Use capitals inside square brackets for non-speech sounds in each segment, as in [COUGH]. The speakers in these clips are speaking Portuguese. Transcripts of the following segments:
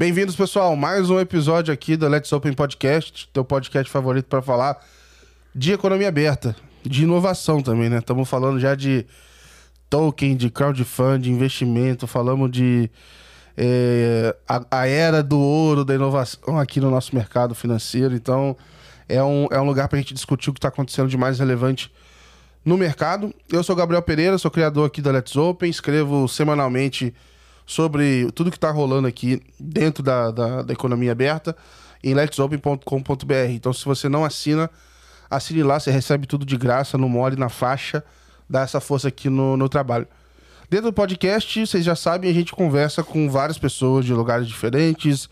Bem-vindos, pessoal. Mais um episódio aqui do Let's Open Podcast, teu podcast favorito para falar de economia aberta, de inovação também, né? Estamos falando já de token, de crowdfunding, investimento, falamos de é, a, a, era do ouro da inovação aqui no nosso mercado financeiro. Então, é um, é um lugar para a gente discutir o que está acontecendo de mais relevante no mercado. Eu sou Gabriel Pereira, sou criador aqui da Let's Open, escrevo semanalmente sobre tudo que está rolando aqui dentro da, da, da economia aberta em letsopen.com.br. Então, se você não assina, assine lá, você recebe tudo de graça, no mole, na faixa, dá essa força aqui no, no trabalho. Dentro do podcast, vocês já sabem, a gente conversa com várias pessoas de lugares diferentes,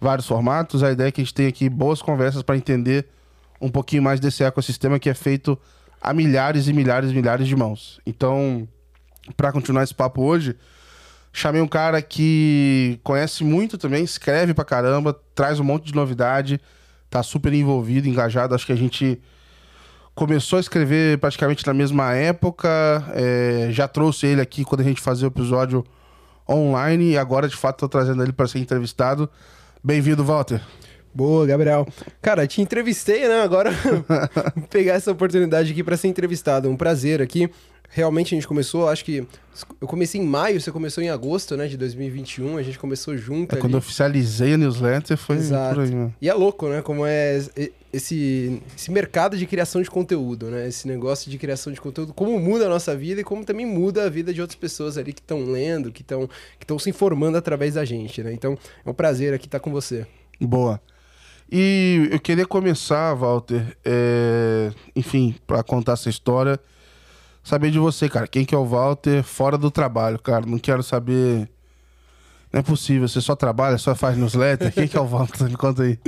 vários formatos. A ideia é que a gente tenha aqui boas conversas para entender um pouquinho mais desse ecossistema que é feito a milhares e milhares e milhares de mãos. Então, para continuar esse papo hoje, Chamei um cara que conhece muito também, escreve pra caramba, traz um monte de novidade, tá super envolvido, engajado. Acho que a gente começou a escrever praticamente na mesma época. É, já trouxe ele aqui quando a gente fazia o episódio online e agora de fato tô trazendo ele para ser entrevistado. Bem-vindo, Walter. Boa, Gabriel. Cara, te entrevistei, né? Agora [LAUGHS] pegar essa oportunidade aqui para ser entrevistado. Um prazer aqui realmente a gente começou, acho que eu comecei em maio, você começou em agosto, né, de 2021, a gente começou junto. É, quando eu oficializei a newsletter foi Exato. por aí, né? E é louco, né, como é esse, esse mercado de criação de conteúdo, né, esse negócio de criação de conteúdo, como muda a nossa vida e como também muda a vida de outras pessoas ali que estão lendo, que estão que se informando através da gente, né, então é um prazer aqui estar com você. Boa. E eu queria começar, Walter, é... enfim, para contar essa história saber de você, cara. Quem que é o Walter fora do trabalho, cara? Não quero saber. Não é possível, você só trabalha, só faz newsletter. Quem que é o Walter? [LAUGHS] Me conta aí.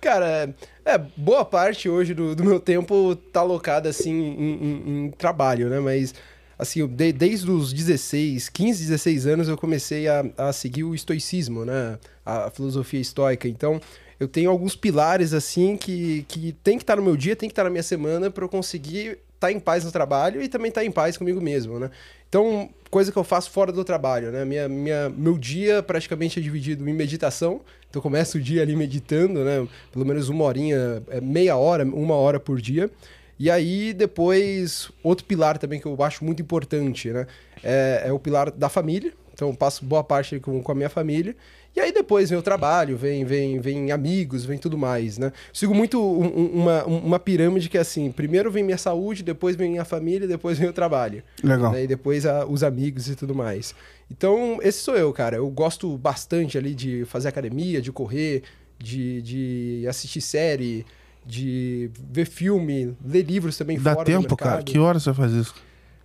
Cara, é, boa parte hoje do, do meu tempo tá alocada assim em, em, em, trabalho, né? Mas assim, de, desde os 16, 15, 16 anos eu comecei a, a seguir o estoicismo, né? A, a filosofia estoica. Então, eu tenho alguns pilares assim que, que tem que estar tá no meu dia, tem que estar tá na minha semana para eu conseguir estar tá em paz no trabalho e também estar tá em paz comigo mesmo, né? Então, coisa que eu faço fora do trabalho, né? Minha, minha, meu dia praticamente é dividido em meditação. Então, eu começo o dia ali meditando, né? Pelo menos uma horinha, é meia hora, uma hora por dia. E aí, depois, outro pilar também que eu acho muito importante, né? É, é o pilar da família. Então, eu passo boa parte com, com a minha família. E aí depois vem o trabalho, vem, vem, vem amigos, vem tudo mais, né? Sigo muito um, uma, uma pirâmide que é assim, primeiro vem minha saúde, depois vem a família, depois vem o trabalho. Legal. Né? E depois a, os amigos e tudo mais. Então, esse sou eu, cara. Eu gosto bastante ali de fazer academia, de correr, de, de assistir série, de ver filme, ler livros também Dá tempo, cara? Que horas você faz isso?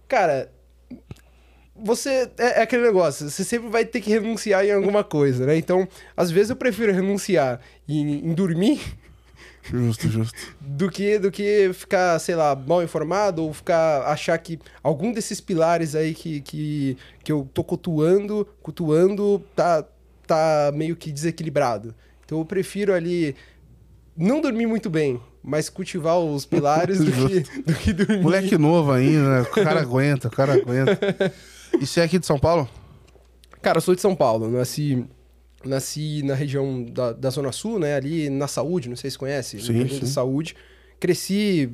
Cara, você é, é, aquele negócio, você sempre vai ter que renunciar em alguma coisa, né? Então, às vezes eu prefiro renunciar em, em dormir [LAUGHS] Justo, justo. Do que, do que ficar, sei lá, mal informado ou ficar achar que algum desses pilares aí que, que, que eu tô cultuando, cultuando tá, tá meio que desequilibrado. Então eu prefiro ali não dormir muito bem, mas cultivar os pilares do, [LAUGHS] que, do que dormir. Moleque novo ainda, né? O cara [LAUGHS] aguenta, o cara aguenta. E você é aqui de São Paulo? Cara, eu sou de São Paulo. Nasci, nasci na região da, da Zona Sul, né? Ali na Saúde, não sei se conhece. Sim, sim. Saúde. Cresci,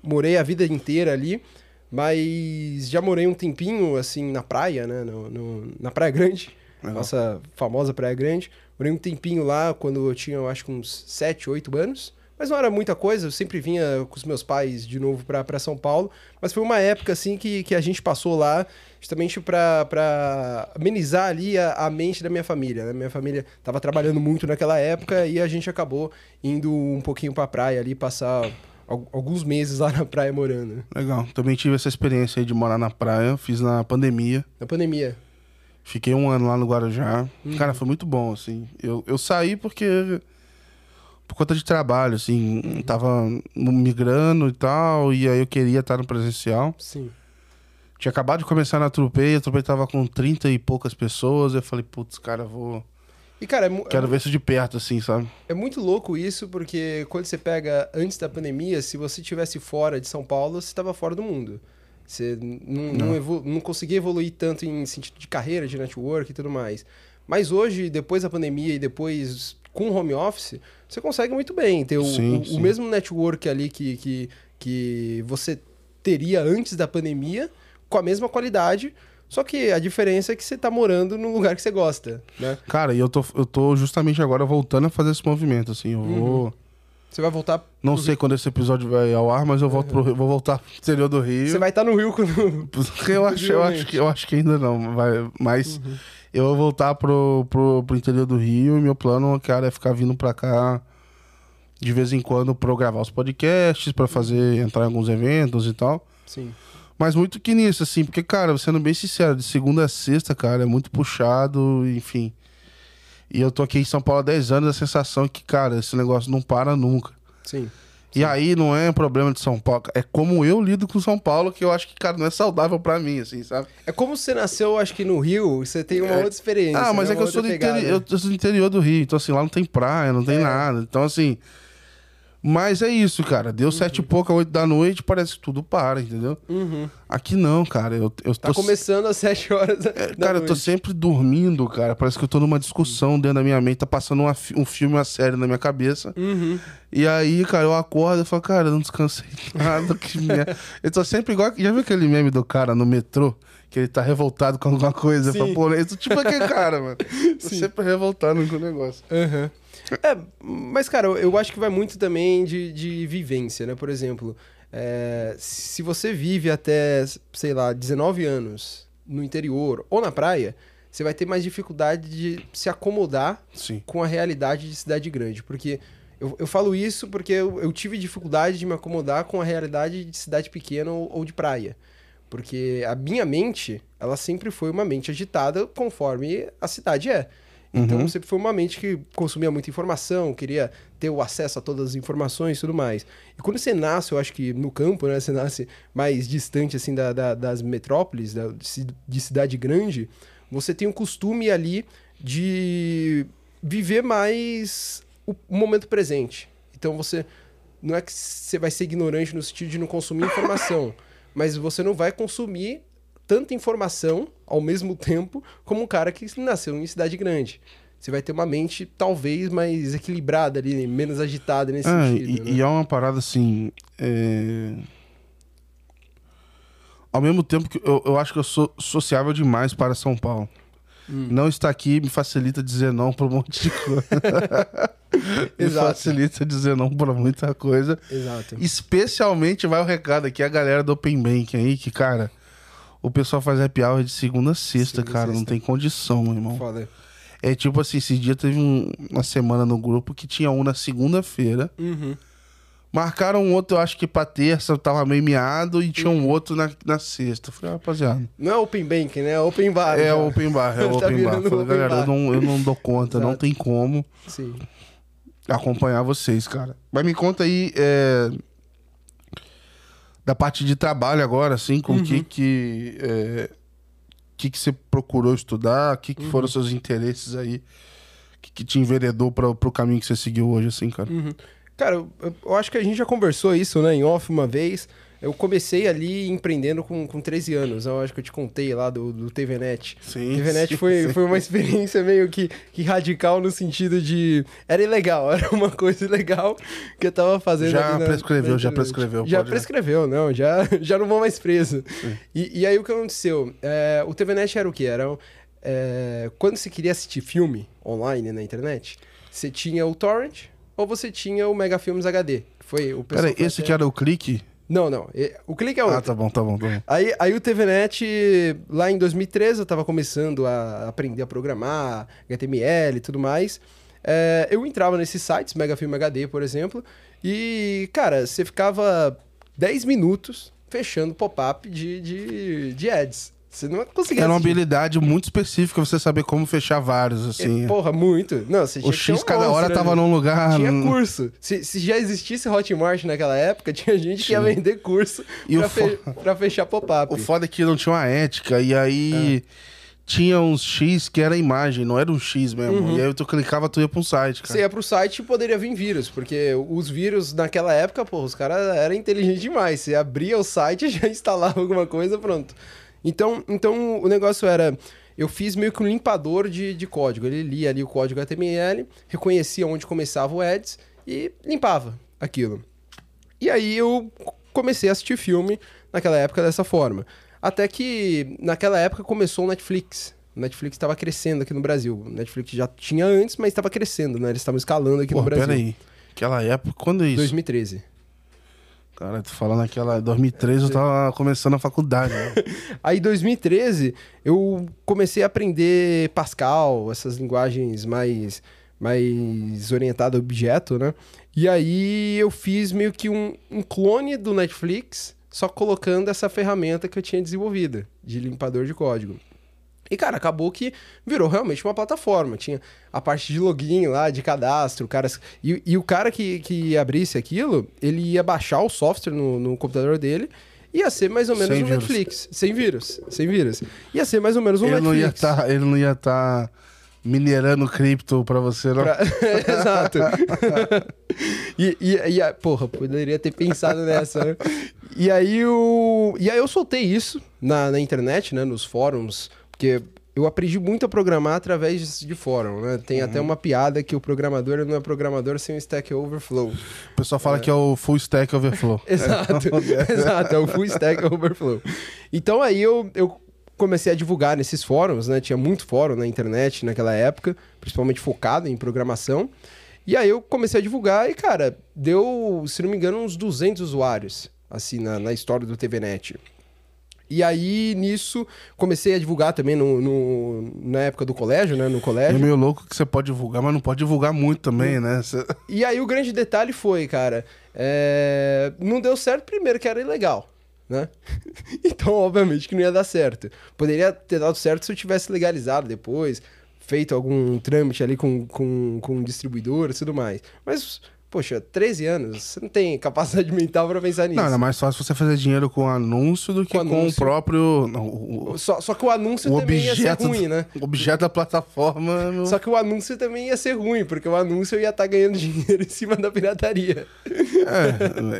morei a vida inteira ali, mas já morei um tempinho, assim, na praia, né? No, no na Praia Grande. Legal. Nossa famosa Praia Grande. Morei um tempinho lá quando eu tinha, eu acho que uns 7, 8 anos. Mas não era muita coisa, eu sempre vinha com os meus pais de novo para São Paulo. Mas foi uma época, assim, que, que a gente passou lá justamente para amenizar ali a, a, mente da minha família. Né? Minha família estava trabalhando muito naquela época e a gente acabou indo um pouquinho para a praia ali, passar alguns meses [LAUGHS] lá na praia morando. Legal. Também tive essa experiência aí de morar na praia, fiz na pandemia. Na pandemia. Fiquei um ano lá no Guarujá. Hum. Cara, foi muito bom, assim. Eu, eu saí porque por conta de trabalho, assim, tava migrando e tal, e aí eu queria estar no presencial. Sim. Tinha acabado de começar na Trupei, a Trupei tava com 30 e poucas pessoas, eu falei, putz, cara, vou... E, cara, é Quero é ver isso de perto, assim, sabe? É muito louco isso, porque quando você pega antes da pandemia, se você tivesse fora de São Paulo, você estava fora do mundo. Você não, não. não, não conseguia evoluir tanto em sentido de carreira, de network e tudo mais. Mas hoje, depois da pandemia e depois com home office, você consegue muito bem ter o, Sim, o- sim. o mesmo network ali que, que, que você teria antes da pandemia, com a mesma qualidade, só que a diferença é que você tá morando num lugar que você gosta, né? Cara, e eu tô, eu tô justamente agora voltando a fazer esse movimento, assim. Eu vou. Você vai voltar. Não sei quando esse episódio vai ao ar, mas eu volto pro Rio- vou voltar pro interior do Rio. Você vai estar no Rio quando. [LAUGHS] Eu acho, eu, acho que, eu acho que ainda não, vai, mas eu vou voltar pro, pro, pro interior do Rio e meu plano, cara, é ficar vindo pra cá de vez em quando pra eu gravar os podcasts, pra fazer, entrar em alguns eventos e tal. Sim. Mas muito que nisso, assim, porque, cara, sendo bem sincero, de segunda a sexta, cara, é muito puxado, enfim. E eu tô aqui em São Paulo há 10 anos, a sensação é que, cara, esse negócio não para nunca. Sim. E aí não é um problema de São Paulo, é como eu lido com São Paulo, que eu acho que, cara, não é saudável pra mim, assim, sabe? É como você nasceu, acho que no Rio, você tem uma É. outra experiência. Ah, mas né? é que eu sou, do outra interi- pegada. eu sou do interior do Rio, então assim, lá não tem praia, não tem É. nada. Então, assim. Mas é isso, cara. Deu sete e pouco, oito da noite, parece que tudo para, entendeu? Uhum. Aqui não, cara. Eu, eu Tá tô começando às 7 horas da, É, da cara, eu tô sempre dormindo, cara. Parece que eu tô numa discussão dentro da minha mente. Tá passando uma um filme, uma série na minha cabeça. Uhum. E aí, cara, eu acordo e falo, cara, eu não descansei [LAUGHS] nada. que merda. Eu tô sempre igual. Já viu aquele meme do cara no metrô? Que ele tá revoltado com alguma coisa. Sim. falo, pô, eu tô tipo aquele cara, mano. [LAUGHS] Tô sempre revoltado com o negócio. Aham. É, mas, cara, eu, acho que vai muito também de, de vivência, né? Por exemplo, é, se você vive até, sei lá, 19 anos no interior ou na praia, você vai ter mais dificuldade de se acomodar Sim. com a realidade de cidade grande. Porque eu, eu falo isso porque eu, eu tive dificuldade de me acomodar com a realidade de cidade pequena ou, ou de praia. Porque a minha mente, ela sempre foi uma mente agitada conforme a cidade é. Então Uhum. sempre foi uma mente que consumia muita informação, queria ter o acesso a todas as informações e tudo mais. E quando você nasce, eu acho que no campo, né? [LAUGHS] Você nasce mais distante, assim, da, da- das metrópoles, da- de ci- de cidade grande, você tem o costume ali de viver mais o o momento presente. Então você não é que você vai ser ignorante no sentido de não consumir informação, [LAUGHS] mas você não vai consumir tanta informação ao mesmo tempo como um cara que nasceu em cidade grande. Você vai ter uma mente talvez mais equilibrada ali, menos agitada nesse Ah, sentido. e, né? e é uma parada assim. é, Ao mesmo tempo que eu, eu acho que eu sou sociável demais para São Paulo. Hum. Não estar aqui me facilita dizer não para um monte de coisa. [LAUGHS] [LAUGHS] me Exato. facilita dizer não para muita coisa. Exato. Especialmente vai o recado aqui, a galera do Open Bank aí, que, cara, o pessoal faz happy hour de segunda a sexta, Segunda cara. Não sexta. tem condição, meu irmão. Foda. É tipo assim, esse dia teve um- uma semana no grupo que tinha um na segunda-feira. Uhum. Marcaram um outro, eu acho que pra terça, eu tava meio miado, e tinha um Uhum. outro na, na sexta. Eu Falei, ah, rapaziada. Não é open bank, né? É open bar. É já. open bar, é [LAUGHS] Tá open bar. virando Falei, open galera, eu bar. não, eu não dou conta, não tem como Sim. acompanhar vocês, cara. Mas me conta aí, é, da parte de trabalho agora, assim, com o Uhum. que que, é, que que você procurou estudar, o que que Uhum. foram seus interesses aí, o que que te enveredou para pro caminho que você seguiu hoje, assim, cara. Uhum. Cara, eu, eu acho que a gente já conversou isso, né, em off uma vez. Eu comecei ali empreendendo com, com 13 anos. Eu acho que eu te contei lá do, do TVNet. Sim, TVNet sim, foi, sim. foi uma experiência meio que, que radical no sentido de. Era ilegal, [LAUGHS] era uma coisa ilegal que eu tava fazendo. Já na- prescreveu, na já prescreveu, Já prescreveu, não, já, [LAUGHS] já não vou mais preso. E, e aí o que aconteceu? É, o TVNet era o quê? Era. é, quando você queria assistir filme online na internet, você tinha o Torrent ou você tinha o Mega Filmes HD. Foi o pessoal Peraí, esse que era o clique? Não, não. O clique é outro. Ah, tá bom, tá bom, tá bom. Aí, aí o TVNet, lá em 2013, eu tava começando a aprender a programar, HTML e tudo mais. É, eu entrava nesses sites, Megafilm HD, por exemplo, e, cara, você ficava 10 minutos fechando pop-up de, de, de ads. Você não conseguia Era uma assistir. habilidade muito específica você saber como fechar vários, assim. É, Porra, muito. Não, você tinha o X um cada hora monstro tava num lugar. Tinha curso. Se, se já existisse Hotmart naquela época, [LAUGHS] tinha gente que ia vender curso E pra, o fo- fe- pra fechar pop-up. O foda é que não tinha uma ética, e aí É. tinha uns X que era imagem, não era um X mesmo. Uhum. E aí tu clicava, tu ia pra um site, cara. Você ia pro site e poderia vir vírus, porque os vírus naquela época, pô, os caras eram inteligentes demais. Você abria o site, [LAUGHS] já instalava alguma coisa, pronto. Então, então o negócio era. eu fiz meio que um limpador de, de código. Ele lia ali o código HTML, reconhecia onde começava o ads e limpava aquilo. E aí eu comecei a assistir filme naquela época dessa forma. Até que naquela época começou o Netflix. O Netflix estava crescendo aqui no Brasil. O Netflix já tinha antes, mas estava crescendo, né? Eles estavam escalando aqui Pô, no Brasil. pera aí. Aquela época, quando é isso? 2013. Cara, tô falando aquela 2013, eu tava começando a faculdade. Né? [LAUGHS] Aí, em 2013, eu comecei a aprender Pascal, essas linguagens mais, mais orientadas a objeto, né? E aí eu fiz meio que um, um clone do Netflix, só colocando essa ferramenta que eu tinha desenvolvida, de limpador de código. E, cara, acabou que virou realmente uma plataforma. Tinha a parte de login lá, de cadastro, caras. E, e o cara que, que abrisse aquilo, ele ia baixar o software no, no computador dele. Ia ser mais ou menos Sem um vírus. Netflix. Sem vírus. Sem vírus. Ia ser mais ou menos um ele, não ia Netflix. tá, ele não ia estar minerando cripto pra você, não? Pra- [LAUGHS] Exato. [LAUGHS] e, e, e a- porra, poderia ter pensado nessa, né? E aí, o... e aí eu soltei isso na, na internet, né? Nos fóruns, porque eu aprendi muito a programar através de fórum, né? Tem até uma piada que o programador não é programador sem o Stack Overflow. O pessoal fala que é o full stack overflow. [LAUGHS] Exato, [LAUGHS] exato, é o Full Stack Overflow. Então aí eu, eu comecei a divulgar nesses fóruns, né? Tinha muito fórum na internet naquela época, principalmente focado em programação. E aí eu comecei a divulgar e, cara, deu, se não me engano, uns 200 usuários, assim, na, na história do TVNet. E aí, nisso, comecei a divulgar também no, no- na época do colégio, né? No É colégio. meio louco que você pode divulgar, mas não pode divulgar muito também, né? Você- [LAUGHS] E aí o grande detalhe foi, cara, é, não deu certo primeiro que era ilegal, né? [LAUGHS] então, obviamente que não ia dar certo. Poderia ter dado certo se eu tivesse legalizado depois, feito algum trâmite ali com, com, com distribuidor e tudo mais. Mas, poxa, 13 anos, você não tem capacidade [LAUGHS] mental pra pensar nisso. Não, é mais fácil você fazer dinheiro com anúncio do que Com com, o próprio. não, o, o- Só, só que o anúncio o também ia ser objeto, ruim, né? o objeto da plataforma. Só que o anúncio também ia ser ruim, porque o anúncio ia estar ganhando [LAUGHS] dinheiro em cima da pirataria.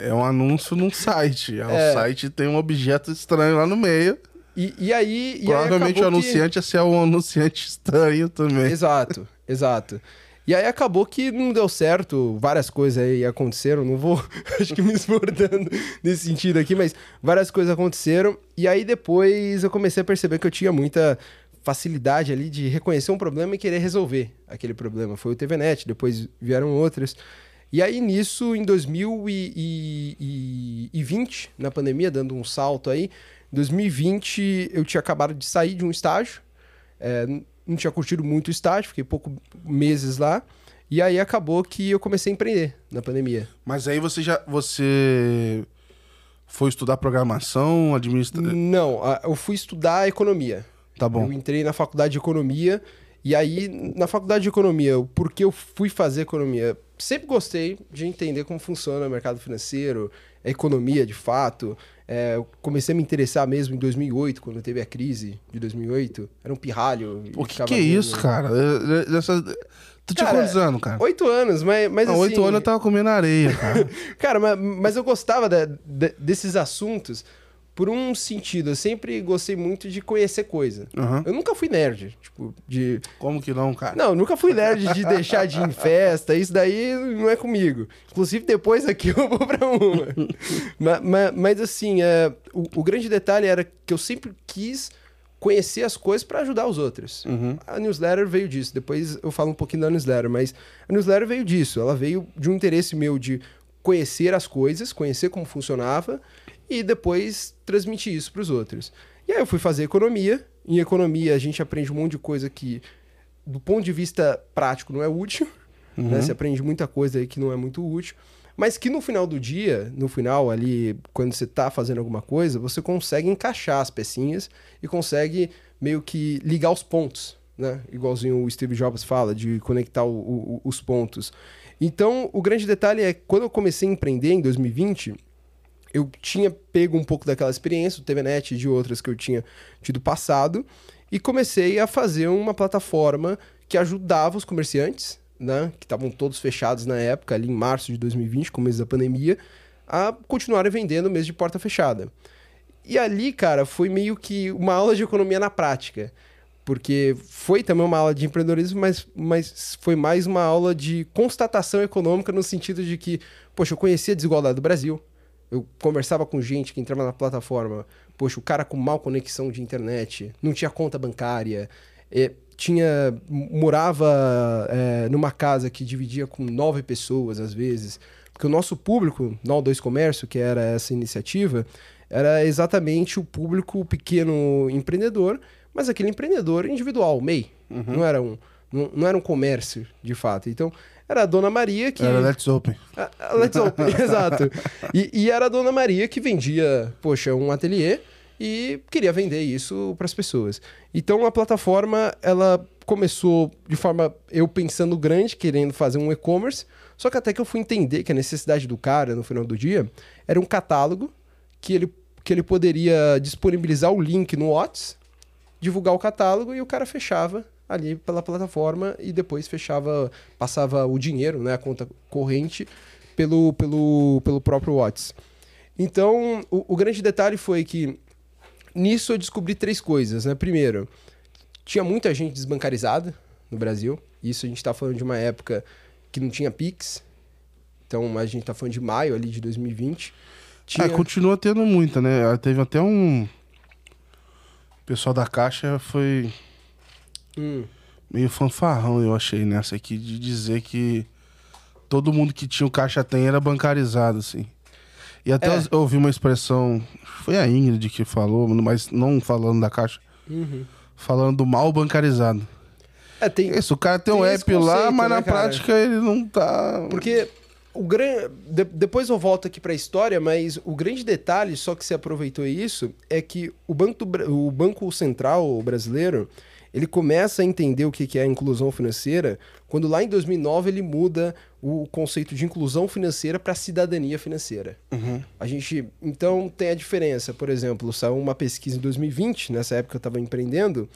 É, é um anúncio num site. Aí É. O site tem um objeto estranho lá no meio. E, e aí. e aí Provavelmente o acabou que- anunciante ia ser um anunciante estranho também. Exato, exato. E aí acabou que não deu certo, várias coisas aí aconteceram, não vou, [LAUGHS] acho que me esbordando nesse sentido aqui, mas várias coisas aconteceram. E aí depois eu comecei a perceber que eu tinha muita facilidade ali de reconhecer um problema e querer resolver aquele problema. Foi o TVNet, depois vieram outras. E aí nisso, em 2020, na pandemia, dando um salto aí, em 2020 eu tinha acabado de sair de um estágio, é, não tinha curtido muito o estágio, fiquei pouco meses lá. E aí acabou que eu comecei a empreender na pandemia. Mas aí você já. Você foi estudar programação, administra. Não, eu fui estudar economia. Tá bom. Eu entrei na faculdade de economia. E aí, na faculdade de economia, o porquê eu fui fazer economia? Sempre gostei de entender como funciona o mercado financeiro, a economia de fato. É, eu comecei a me interessar mesmo em 2008, quando teve a crise de de Era um pirralho. O que, que é isso, cara? É- é- Dessa... Tu tinha quantos anos, cara? Oito anos, mas, mas Não, assim... oito anos eu tava comendo areia, cara. [LAUGHS] Cara, mas, mas eu gostava da- de- desses assuntos por um sentido. Eu sempre gostei muito de conhecer coisa. Aham. Eu nunca fui nerd, tipo, de... Como que não, cara? Não, nunca fui nerd de deixar de ir em festa, isso daí não é comigo. Inclusive, depois aqui [LAUGHS] eu vou pra uma. Ma- ma- mas, assim, é, o, o grande detalhe era que eu sempre quis conhecer as coisas pra ajudar os outros. Uhum. A newsletter veio disso. Depois eu falo um pouquinho da newsletter, mas a newsletter veio disso. Ela veio de um interesse meu de conhecer as coisas, conhecer como funcionava e depois transmitir isso para os outros. E aí eu fui fazer economia. Em economia a gente aprende um monte de coisa que, do ponto de vista prático, não é útil. Né? Você aprende muita coisa aí que não é muito útil. Mas que no final do dia, no final ali, quando você tá fazendo alguma coisa, você consegue encaixar as pecinhas e consegue meio que ligar os pontos, né? Igualzinho o Steve Jobs fala, de conectar o- o- os pontos. Então, o grande detalhe é que quando eu comecei a empreender em 2020, eu tinha pego um pouco daquela experiência do TVNet e de outras que eu tinha tido passado e comecei a fazer uma plataforma que ajudava os comerciantes, né, que estavam todos fechados na época, ali em março de 2020, começo da pandemia, a continuarem vendendo mesmo de porta fechada. E ali, cara, foi meio que uma aula de economia na prática. porque foi também uma aula de empreendedorismo, mas, mas foi mais uma aula de constatação econômica no sentido de que, poxa, eu conhecia a desigualdade do Brasil, eu conversava com gente que entrava na plataforma, poxa, o cara com mal conexão de internet, não tinha conta bancária, é, tinha morava é, numa casa que dividia com nove pessoas às vezes, porque o nosso público, no 2 Comércio, que era essa iniciativa, era exatamente o público pequeno empreendedor, mas aquele empreendedor individual, MEI, uhum. não era um não, não, era um comércio de fato. Então, era a Dona Maria que. Era Let's Open. A, a Let's Open, [LAUGHS] exato. E, e, era a Dona Maria que vendia, poxa, um ateliê e queria vender isso para as pessoas. Então a plataforma ela começou de forma eu pensando grande, querendo fazer um e-commerce, só que até que eu fui entender que a necessidade do cara no final do dia era um catálogo que ele, que ele poderia disponibilizar o link no Whats, divulgar o catálogo e o cara fechava ali pela plataforma e depois fechava, passava o dinheiro, né, a conta corrente pelo, pelo, pelo próprio Whats. Então, o, o grande detalhe foi que nisso eu descobri três coisas, né? Primeiro, tinha muita gente desbancarizada no Brasil. Isso a gente está falando de uma época que não tinha Pix. Então a gente está falando de maio ali de 2020. Tinha... É, continua tendo muita, né? Teve até um. O pessoal da Caixa foi. Hum. Meio fanfarrão, eu achei, nessa aqui, de dizer que todo mundo que tinha o Caixa Tem era bancarizado, assim. E até é. eu ouvi uma expressão, foi a Ingrid que falou, mas não falando da caixa, uhum. falando do mal bancarizado. É, tem, Isso, o cara tem, tem um app lá, mas né, na cara? prática ele não tá. Porque o grande. De, depois eu volto aqui para a história, mas o grande detalhe, só que se aproveitou isso, é que o Banco, do, o banco Central brasileiro ele começa a entender o que é a inclusão financeira quando lá em 2009 ele muda o conceito de inclusão financeira para cidadania financeira. Uhum. A gente, então, tem a diferença. Por exemplo, saiu uma pesquisa em 2020, nessa época eu estava empreendendo,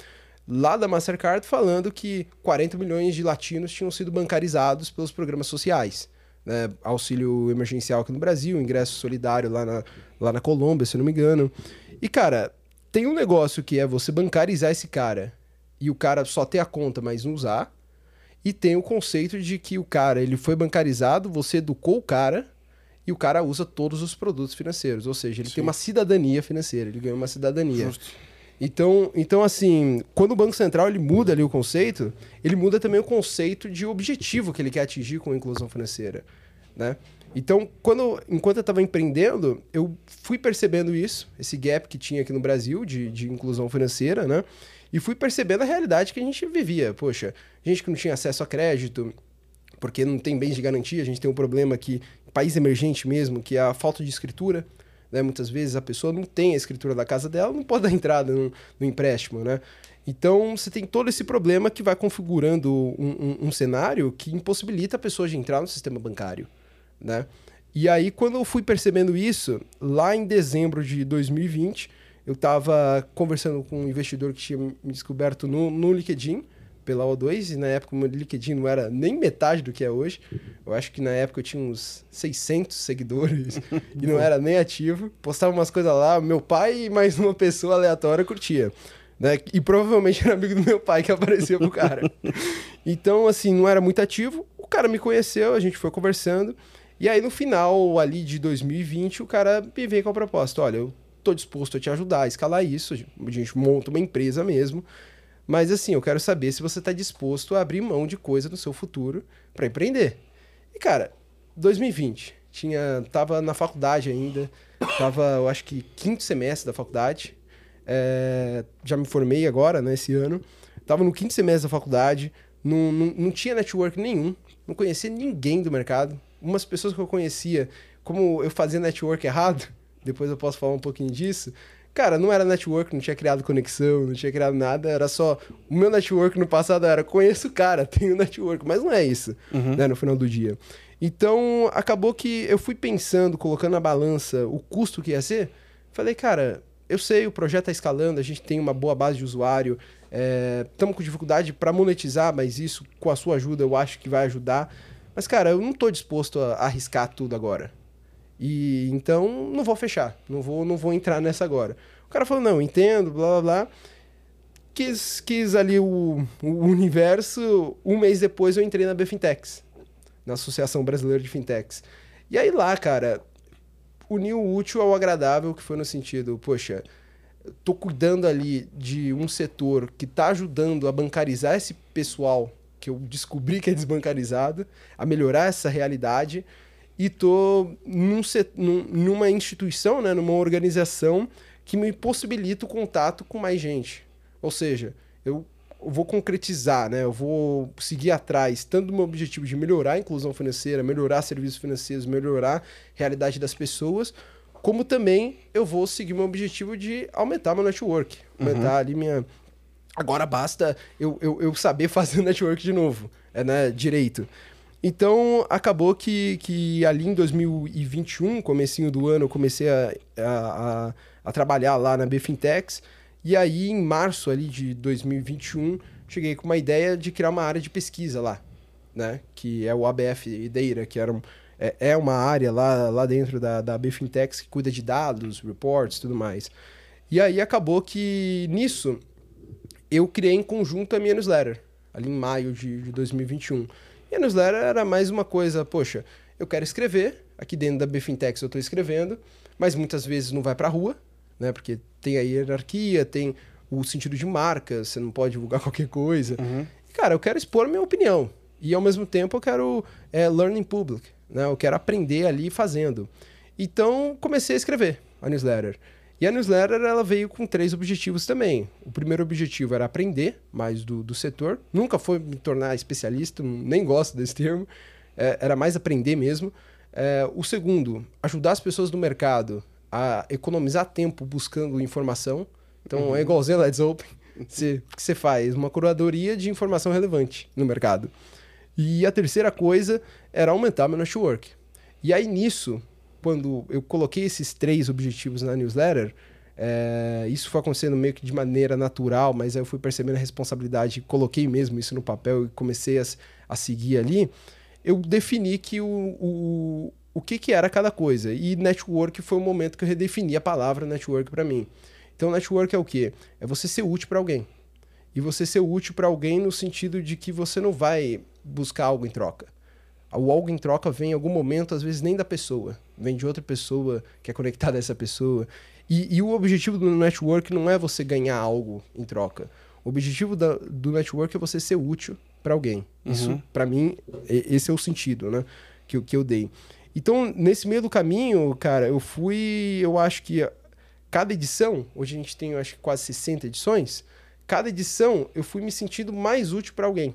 lá da Mastercard falando que 40 milhões de latinos tinham sido bancarizados pelos programas sociais. Né? Auxílio emergencial aqui no Brasil, ingresso solidário lá na, lá na Colômbia, se não me engano. E, cara, tem um negócio que é você bancarizar esse cara e o cara só ter a conta, mas não usar. E tem o conceito de que o cara ele foi bancarizado, você educou o cara e o cara usa todos os produtos financeiros. Ou seja, ele Sim. tem uma cidadania financeira, ele ganha uma cidadania. Justo. Então, então, assim, quando o Banco Central ele muda ali o conceito, ele muda também o conceito de objetivo que ele quer atingir com a inclusão financeira, né? Então, quando, enquanto eu estava empreendendo, eu fui percebendo isso, esse gap que tinha aqui no Brasil de, de inclusão financeira, né? E fui percebendo a realidade que a gente vivia. Poxa, gente que não tinha acesso a crédito, porque não tem bens de garantia, a gente tem um problema aqui, país emergente mesmo, que é a falta de escritura. Né? Muitas vezes a pessoa não tem a escritura da casa dela, não pode dar entrada no, no empréstimo, né? Então você tem todo esse problema que vai configurando um, um, um, cenário que impossibilita a pessoa de entrar no sistema bancário, né? E aí quando eu fui percebendo isso, lá em dezembro de 2020, eu estava conversando com um investidor que tinha me descoberto no, no LinkedIn, pela O2, e na época o meu LinkedIn não era nem metade do que é hoje. Eu acho que na época eu tinha uns 600 seguidores [LAUGHS] e não era nem ativo. Postava umas coisas lá, meu pai e mais uma pessoa aleatória curtia. Né? E provavelmente era amigo do meu pai que apareceu pro cara. [LAUGHS] Então, assim, não era muito ativo. O cara me conheceu, a gente foi conversando. E aí, no final ali de 2020, o cara me veio com a proposta: olha, eu tô disposto a te ajudar a escalar isso. A gente monta uma empresa mesmo. Mas assim, eu quero saber se você está disposto a abrir mão de coisa no seu futuro para empreender. E cara, 2020, tinha, tava na faculdade ainda, tava, eu acho que quinto semestre da faculdade. É, já me formei agora, né, esse ano. Tava no quinto semestre da faculdade, não, não, não tinha network nenhum, não conhecia ninguém do mercado. Umas pessoas que eu conhecia, como eu fazia network errado, depois eu posso falar um pouquinho disso. Cara, não era network, não tinha criado conexão, não tinha criado nada, era só. O meu network no passado era conheço o cara, [LAUGHS] tenho network, mas não é isso, uhum. né, no final do dia. Então, acabou que eu fui pensando, colocando na balança o custo que ia ser. Falei, cara, eu sei, o projeto está escalando, a gente tem uma boa base de usuário, estamos é, com dificuldade para monetizar, mas isso, com a sua ajuda, eu acho que vai ajudar. Mas, cara, eu não estou disposto a arriscar tudo agora. E então não vou fechar, não vou, não vou entrar nessa agora. O cara falou: "Não, entendo, blá blá blá". quis, quis ali o, o universo. Um mês depois eu entrei na BFintex, na Associação Brasileira de Fintechs. E aí lá, cara, unir o útil ao agradável, que foi no sentido, poxa, tô cuidando ali de um setor que tá ajudando a bancarizar esse pessoal que eu descobri que é desbancarizado, a melhorar essa realidade e tô num, num, numa instituição, né, numa organização que me possibilita o contato com mais gente. Ou seja, eu vou concretizar, né? Eu vou seguir atrás tanto do meu objetivo de melhorar a inclusão financeira, melhorar serviços financeiros, melhorar a realidade das pessoas, como também eu vou seguir meu objetivo de aumentar meu network, aumentar uhum. ali minha agora basta eu, eu, eu saber [LAUGHS] fazer network de novo, é né, direito. Então, acabou que, que ali em 2021, comecinho do ano, eu comecei a, a, a, a trabalhar lá na Bfintex, e aí, em março ali de 2021, cheguei com uma ideia de criar uma área de pesquisa lá, né? Que é o ABF Data, que era um, é, é uma área lá, lá dentro da, da Bfintex que cuida de dados, reports tudo mais. E aí acabou que nisso eu criei em conjunto a minha newsletter, ali em maio de, de 2021. E a newsletter era mais uma coisa, poxa, eu quero escrever, aqui dentro da Bfintex eu estou escrevendo, mas muitas vezes não vai para a rua, né? Porque tem a hierarquia, tem o sentido de marca, você não pode divulgar [LAUGHS] qualquer coisa. Uhum. E, cara, eu quero expor a minha opinião. E ao mesmo tempo eu quero é, learning public, né? Eu quero aprender ali fazendo. Então comecei a escrever a newsletter. E a newsletter ela veio com três objetivos também. O primeiro objetivo era aprender mais do, do setor. Nunca foi me tornar especialista, nem gosto desse termo. É, era mais aprender mesmo. É, o segundo, ajudar as pessoas do mercado a economizar tempo buscando informação. Então uhum. é igualzinho a Let's Open. [LAUGHS] Você, o que você faz? Uma curadoria de informação relevante no mercado. E a terceira coisa era aumentar meu network. E aí nisso, quando eu coloquei esses três objetivos na newsletter, é, isso foi acontecendo meio que de maneira natural, mas aí eu fui percebendo a responsabilidade, coloquei mesmo isso no papel e comecei a, a seguir ali. Eu defini que o, o, o que, que era cada coisa. E network foi o momento que eu redefini a palavra network para mim. Então, network é o quê? É você ser útil para alguém. E você ser útil para alguém no sentido de que você não vai buscar algo em troca. O algo em troca vem em algum momento, às vezes nem da pessoa, vem de outra pessoa que é conectada a essa pessoa. E, e o objetivo do network não é você ganhar algo em troca. O objetivo da, do network é você ser útil para alguém. Isso, uhum. para mim, esse é o sentido né, que, que eu dei. Então, nesse meio do caminho, cara, eu fui. Eu acho que cada edição, hoje a gente tem, eu acho que quase 60 edições, cada edição eu fui me sentindo mais útil para alguém.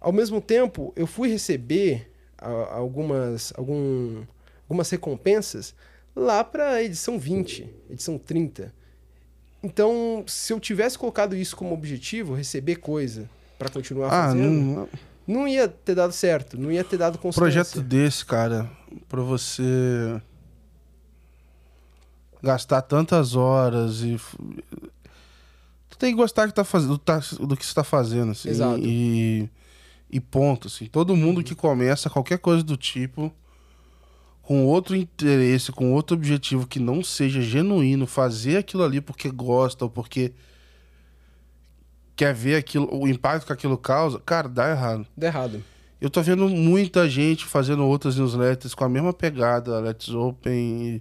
Ao mesmo tempo, eu fui receber algumas, algum, algumas recompensas lá para a edição 20, edição 30. Então, se eu tivesse colocado isso como objetivo, receber coisa para continuar ah, fazendo, não, não ia ter dado certo, não ia ter dado constância. Projeto desse, cara, para você gastar tantas horas e tu tem que gostar que tá fazendo, tá, do que você está fazendo, assim. Exato. E, e ponto, assim. Todo mundo que começa qualquer coisa do tipo com outro interesse, com outro objetivo que não seja genuíno, fazer aquilo ali porque gosta ou porque quer ver aquilo, o impacto que aquilo causa, cara, dá errado. Dá errado. Eu tô vendo muita gente fazendo outras newsletters com a mesma pegada, Let's Open,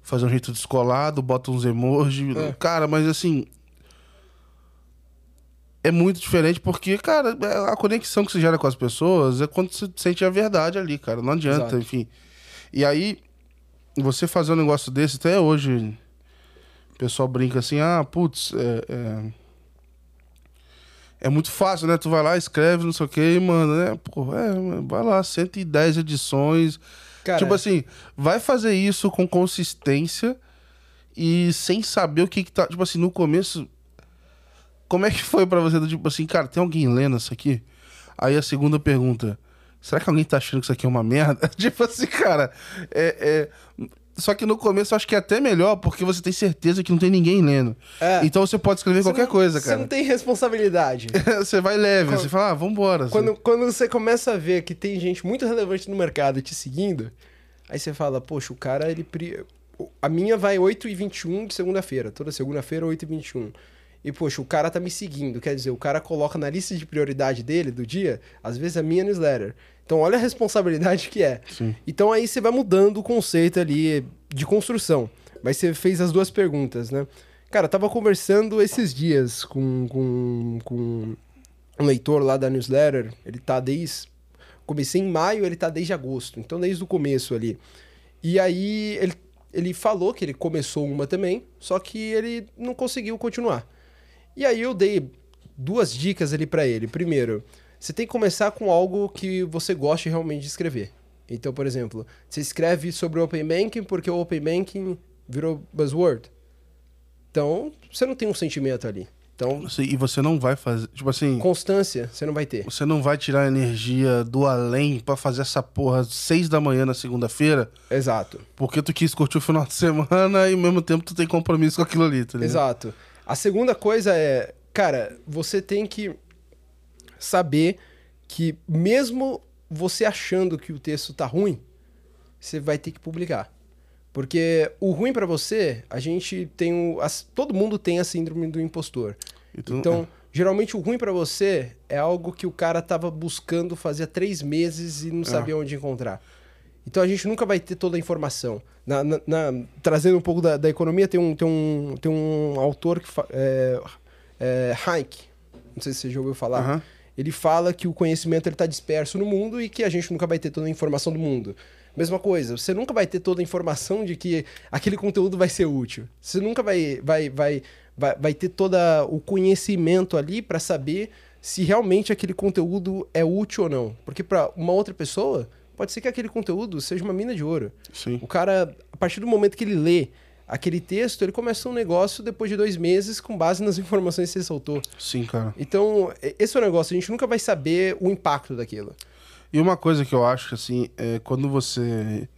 fazer um jeito descolado, bota uns emojis. É. Cara, mas assim. É muito diferente porque, cara, é, a conexão que você gera com as pessoas é quando você sente a verdade ali, cara. Não adianta, Exato. enfim. E aí, você fazer um negócio desse, até hoje, o pessoal brinca assim: ah, putz, é, é é muito fácil, né? Tu vai lá, escreve, não sei o que, mano, né? Pô, é, vai lá, 110 edições. Cara, tipo assim, vai fazer isso com consistência e sem saber o que que tá. Tipo assim, no começo. Como é que foi para você? Tipo assim, cara, tem alguém lendo isso aqui? Aí a segunda pergunta. Será que alguém tá achando que isso aqui é uma merda? [LAUGHS] tipo assim, cara, é, é, só que no começo eu acho que é até melhor, porque você tem certeza que não tem ninguém lendo. É. Então você pode escrever você qualquer não, coisa, cara. Você não tem responsabilidade. [LAUGHS] você vai leve, quando, você fala, ah, vambora. Quando, quando você começa a ver que tem gente muito relevante no mercado te seguindo, aí você fala, poxa, o cara, ele. A minha vai 8 e 21 de segunda-feira. Toda segunda-feira, 8 e 21. poxa, o cara tá me seguindo. Quer dizer, o cara coloca na lista de prioridade dele, do dia, às vezes a minha newsletter. Então, olha a responsabilidade que é. Sim. Então, aí você vai mudando o conceito ali de construção. Mas você fez as duas perguntas, né? Cara, eu tava conversando esses dias com, com, com um leitor lá da newsletter. Ele tá desde. Comecei em maio, ele tá desde agosto. Então, desde o começo ali. E aí, ele, ele falou que ele começou uma também, só que ele não conseguiu continuar. E aí, eu dei duas dicas ali para ele. Primeiro, você tem que começar com algo que você goste realmente de escrever. Então, por exemplo, você escreve sobre o Open Banking porque o Open Banking virou buzzword. Então, você não tem um sentimento ali. Então, E você não vai fazer. Tipo assim. constância você não vai ter. Você não vai tirar energia do além pra fazer essa porra às seis da manhã na segunda-feira, Exato. porque tu quis curtir o final de semana [LAUGHS] e ao mesmo tempo tu tem compromisso com aquilo ali, tá ligado? Exato. A segunda coisa é, cara, você tem que saber que mesmo você achando que o texto tá ruim, você vai ter que publicar. Porque o ruim pra você, a gente tem o, as- todo mundo tem a síndrome do impostor. E tu- Então, geralmente o ruim pra você é algo que o cara tava buscando fazia três meses e não sabia onde encontrar. Então a gente nunca vai ter toda a informação. Na- na- na- trazendo um pouco da, da economia, tem um, tem, um, tem um autor que fa- é, é, Hayek, não sei se você já ouviu falar. Aham. Ele fala que o conhecimento está disperso no mundo e que a gente nunca vai ter toda a informação do mundo. Mesma coisa, você nunca vai ter toda a informação de que aquele conteúdo vai ser útil. Você nunca vai, vai, vai, vai, vai ter todo o conhecimento ali para saber se realmente aquele conteúdo é útil ou não. Porque para uma outra pessoa, pode ser que aquele conteúdo seja uma mina de ouro. Sim. O cara, a partir do momento que ele lê aquele texto, ele começa um negócio depois de dois meses com base nas informações que você soltou. Sim, cara. Então, esse é o negócio, a gente nunca vai saber o impacto daquilo. E uma coisa que eu acho, assim, é quando você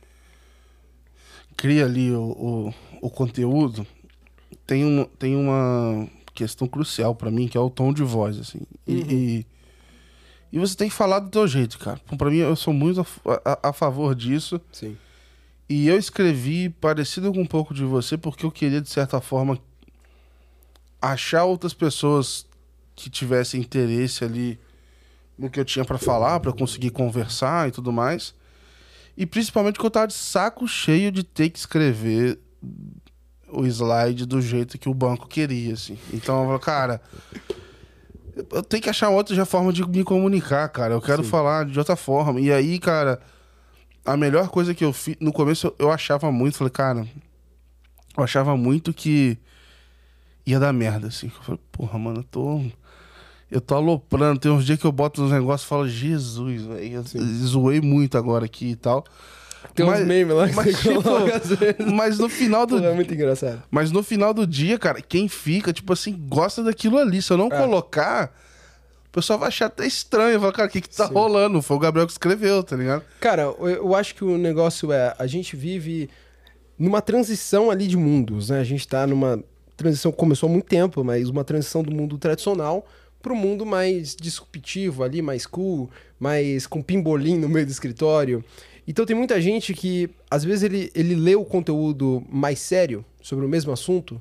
cria ali o, o, o conteúdo, tem, um, tem uma questão crucial pra mim, que é o tom de voz, assim. E, e, e você tem que falar do teu jeito, cara. Pra mim, eu sou muito a, a- a favor disso. Sim. E eu escrevi parecido com um pouco de você, porque eu queria, de certa forma, achar outras pessoas que tivessem interesse ali no que eu tinha pra falar, pra eu conseguir conversar e tudo mais. E principalmente que eu tava de saco cheio de ter que escrever o slide do jeito que o banco queria, assim. Então eu falei, cara, eu tenho que achar outra forma de me comunicar, cara. Eu quero Sim. falar de outra forma. E aí, cara, a melhor coisa que eu fiz. No começo eu, achava muito, falei, cara, eu achava muito que ia dar merda, assim. Eu falei, porra, mano, eu tô. Eu tô aloprando. Tem uns dias que eu boto uns negócios e falo, Jesus, velho, eu zoei muito agora aqui e tal. Tem Mas- uns memes lá que mas, você tipo, coloca às vezes. Mas no final do É muito engraçado. mas no final do dia, cara, quem fica, tipo assim, gosta daquilo ali. Se eu não É. colocar, o pessoal vai achar até estranho. Vai, cara, o que que tá Sim. rolando? Foi o Gabriel que escreveu, tá ligado? Cara, eu, eu acho que o negócio é, a gente vive numa transição ali de mundos, né? A gente tá numa transição começou há muito tempo, mas uma transição do mundo tradicional para o mundo mais disruptivo ali, mais cool, mais com pimbolim no meio do escritório. Então tem muita gente que, às vezes, ele, ele lê o conteúdo mais sério sobre o mesmo assunto,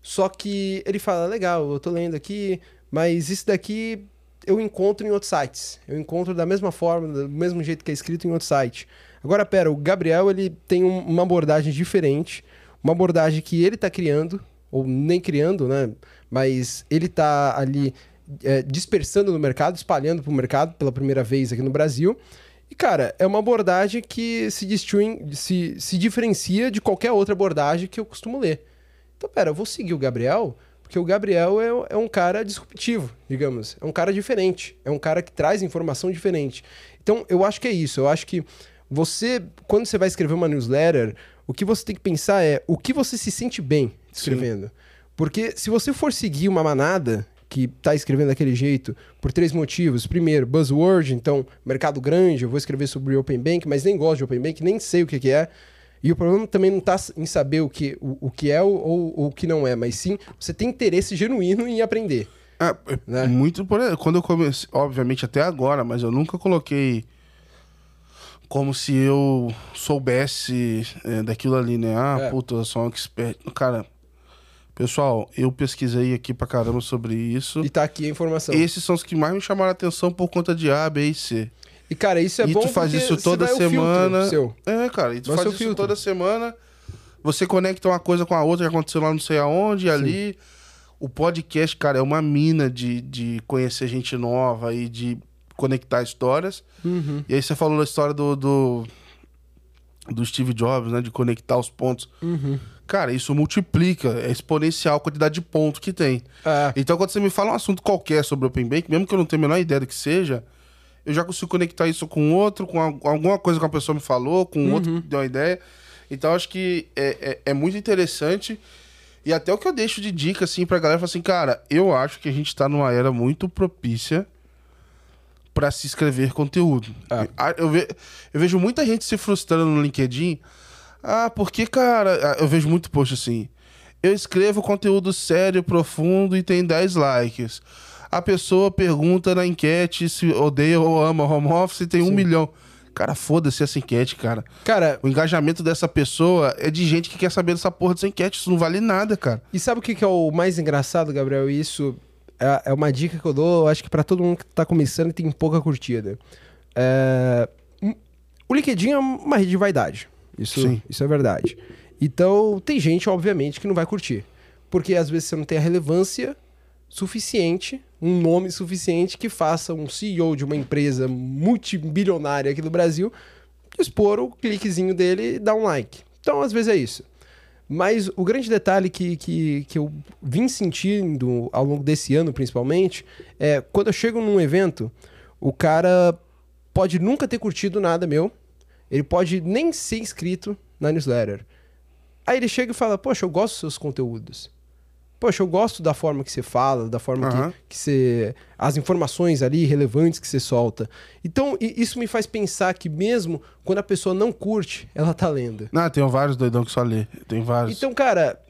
só que ele fala, legal, eu tô lendo aqui, mas isso daqui eu encontro em outros sites. Eu encontro da mesma forma, do mesmo jeito que é escrito em outro site. Agora, pera, o Gabriel, ele tem um- uma abordagem diferente, uma abordagem que ele tá criando, ou nem criando, né? Mas ele tá ali é, dispersando no mercado, espalhando pro mercado pela primeira vez aqui no Brasil. E, cara, é uma abordagem que se, distin- se, se diferencia de qualquer outra abordagem que eu costumo ler. Então, pera, eu vou seguir o Gabriel, porque o Gabriel é, é um cara disruptivo, digamos. É um cara diferente. É um cara que traz informação diferente. Então, eu acho que é isso. Eu acho que você, quando você vai escrever uma newsletter, o que você tem que pensar é o que você se sente bem escrevendo. Porque se você for seguir uma manada que tá escrevendo daquele jeito, por três motivos. Primeiro, buzzword, então, mercado grande, eu vou escrever sobre Open Bank, mas nem gosto de Open Bank, nem sei o que, que é. E o problema também não tá em saber o que, o, o que é ou, ou o que não é, mas sim você tem interesse genuíno em aprender. É, é Né? muito por quando eu comecei, obviamente até agora, mas eu nunca coloquei como se eu soubesse é, daquilo ali, né? Ah, É. puta, eu sou um expert. Cara, Pessoal, eu pesquisei aqui pra caramba sobre isso. E tá aqui a informação. Esses são os que mais me chamaram a atenção por conta de A, B e C. E, cara, isso é e bom tu faz isso toda semana. seu. É, cara, e tu Vai faz isso filtro. toda semana. Você conecta uma coisa com a outra que aconteceu lá não sei aonde, e ali. O podcast, cara, é uma mina de, de conhecer gente nova e de conectar histórias. Uhum. E aí você falou da história do, do, do Steve Jobs, né? De conectar os pontos. Uhum. Cara, isso multiplica, é exponencial a quantidade de pontos que tem. É. Então, quando você me fala um assunto qualquer sobre Open Bank, mesmo que eu não tenha a menor ideia do que seja, eu já consigo conectar isso com outro, com al- alguma coisa que a pessoa me falou, com outro que deu uma ideia. Então, acho que é, é, é muito interessante. E até o que eu deixo de dica, assim, pra galera, falar assim, cara, eu acho que a gente tá numa era muito propícia pra se escrever conteúdo. É. Eu, ve- eu vejo muita gente se frustrando no LinkedIn. Ah, porque, cara, ah, eu vejo muito post assim. Eu escrevo conteúdo sério, profundo e tem 10 likes. A pessoa pergunta na enquete se odeia ou ama home office e tem um milhão. Cara, foda-se essa enquete, cara. Cara, O engajamento dessa pessoa é de gente que quer saber dessa porra dessa enquete. Isso não vale nada, cara. e sabe o que é o mais engraçado, Gabriel? Isso é, é uma dica que eu dou, acho que pra todo mundo que tá começando e tem pouca curtida. É, hum, O LinkedIn é uma rede de vaidade. Isso, Sim. isso é verdade. Então, tem gente, obviamente, que não vai curtir. Porque às vezes você não tem a relevância suficiente, um nome suficiente que faça um CEO de uma empresa multibilionária aqui do Brasil expor o cliquezinho dele e dar um like. Então, às vezes é isso. Mas o grande detalhe que, que, que eu vim sentindo ao longo desse ano, principalmente, é quando eu chego num evento, o cara pode nunca ter curtido nada meu, ele pode nem ser inscrito na newsletter. Aí ele chega e fala: Poxa, eu gosto dos seus conteúdos. Poxa, eu gosto da forma que você fala, da forma Aham. que, que você. as informações ali relevantes que você solta. Então, isso me faz pensar que mesmo quando a pessoa não curte, ela tá lendo. Não, tem vários doidão que só lê. Tem vários. Então, cara,